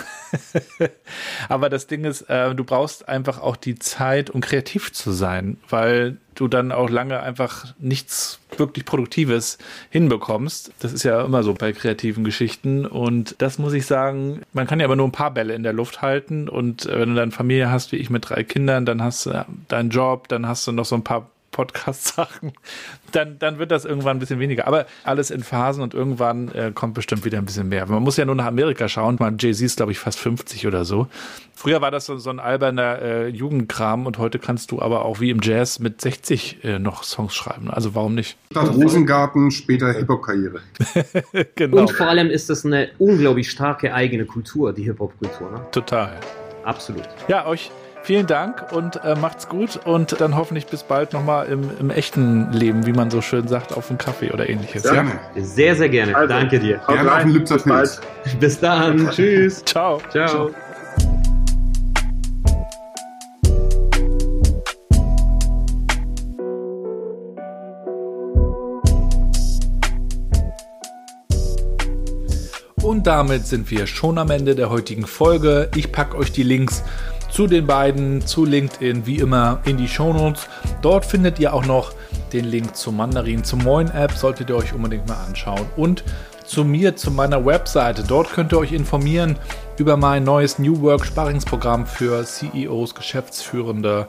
Aber das Ding ist, äh, du brauchst einfach auch die Zeit, um kreativ zu sein, weil du dann auch lange einfach nichts wirklich Produktives hinbekommst. Das ist ja immer so bei kreativen Geschichten. Und das muss ich sagen, man kann ja aber nur ein paar Bälle in der Luft halten. Und äh, wenn du dann Familie hast, wie ich mit drei Kindern, dann hast du deinen Job, dann hast du noch so ein paar Podcast-Sachen, dann, dann wird das irgendwann ein bisschen weniger. Aber alles in Phasen und irgendwann äh, kommt bestimmt wieder ein bisschen mehr. Man muss ja nur nach Amerika schauen. Mein Jay-Z ist, glaube ich, fast 50 oder so. Früher war das so, so ein alberner äh, Jugendkram und heute kannst du aber auch wie im Jazz mit 60 äh, noch Songs schreiben. Also warum nicht? Statt Rosengarten, später Hip-Hop-Karriere. genau. Und vor allem ist das eine unglaublich starke eigene Kultur, die Hip-Hop-Kultur. Ne? Total. Absolut. Ja, euch Vielen Dank und äh, macht's gut und dann hoffentlich bis bald nochmal im, im echten Leben, wie man so schön sagt, auf einen Kaffee oder ähnliches. Ja. Gerne. Sehr, sehr gerne. Also, Danke dir. Gerne auf den Lübzer bis, bis dann. Tschüss. Ciao. Ciao. Und damit sind wir schon am Ende der heutigen Folge. Ich packe euch die Links zu den beiden, zu LinkedIn, wie immer in die Shownotes. Dort findet ihr auch noch Den Link zum Mandarin, zum Moin App solltet ihr euch unbedingt mal anschauen. Und zu mir, zu meiner Webseite. Dort könnt ihr euch informieren über mein neues New Work Sparringsprogramm für CEOs, Geschäftsführende,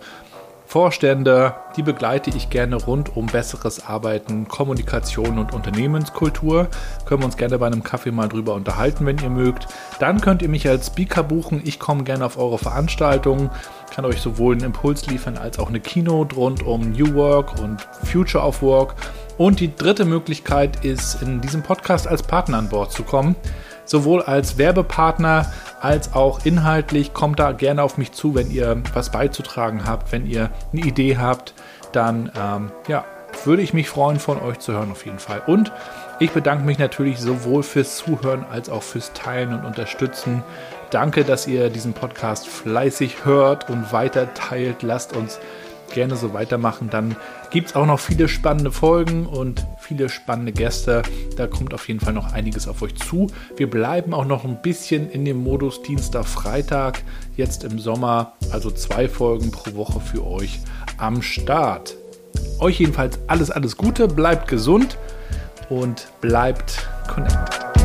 Vorstände, die begleite ich gerne rund um besseres Arbeiten, Kommunikation und Unternehmenskultur. Können wir uns gerne bei einem Kaffee mal drüber unterhalten, wenn ihr mögt. Dann könnt ihr mich als Speaker buchen. Ich komme gerne auf eure Veranstaltungen, kann euch sowohl einen Impuls liefern als auch eine Keynote rund um New Work und Future of Work. Und die dritte Möglichkeit ist, in diesem Podcast als Partner an Bord zu kommen sowohl als Werbepartner als auch inhaltlich. Kommt da gerne auf mich zu, wenn ihr was beizutragen habt, wenn ihr eine Idee habt, dann ähm, ja, würde ich mich freuen, von euch zu hören auf jeden Fall. Und ich bedanke mich natürlich sowohl fürs Zuhören als auch fürs Teilen und Unterstützen. Danke, dass ihr diesen Podcast fleißig hört und weiter teilt. Lasst uns gerne so weitermachen. Dann gibt es auch noch viele spannende Folgen und viele spannende Gäste. Da kommt auf jeden Fall noch einiges auf euch zu. Wir bleiben auch noch ein bisschen in dem Modus Dienstag, Freitag, jetzt im Sommer. Also zwei Folgen pro Woche für euch am Start. Euch jedenfalls alles, alles Gute, bleibt gesund und bleibt connected.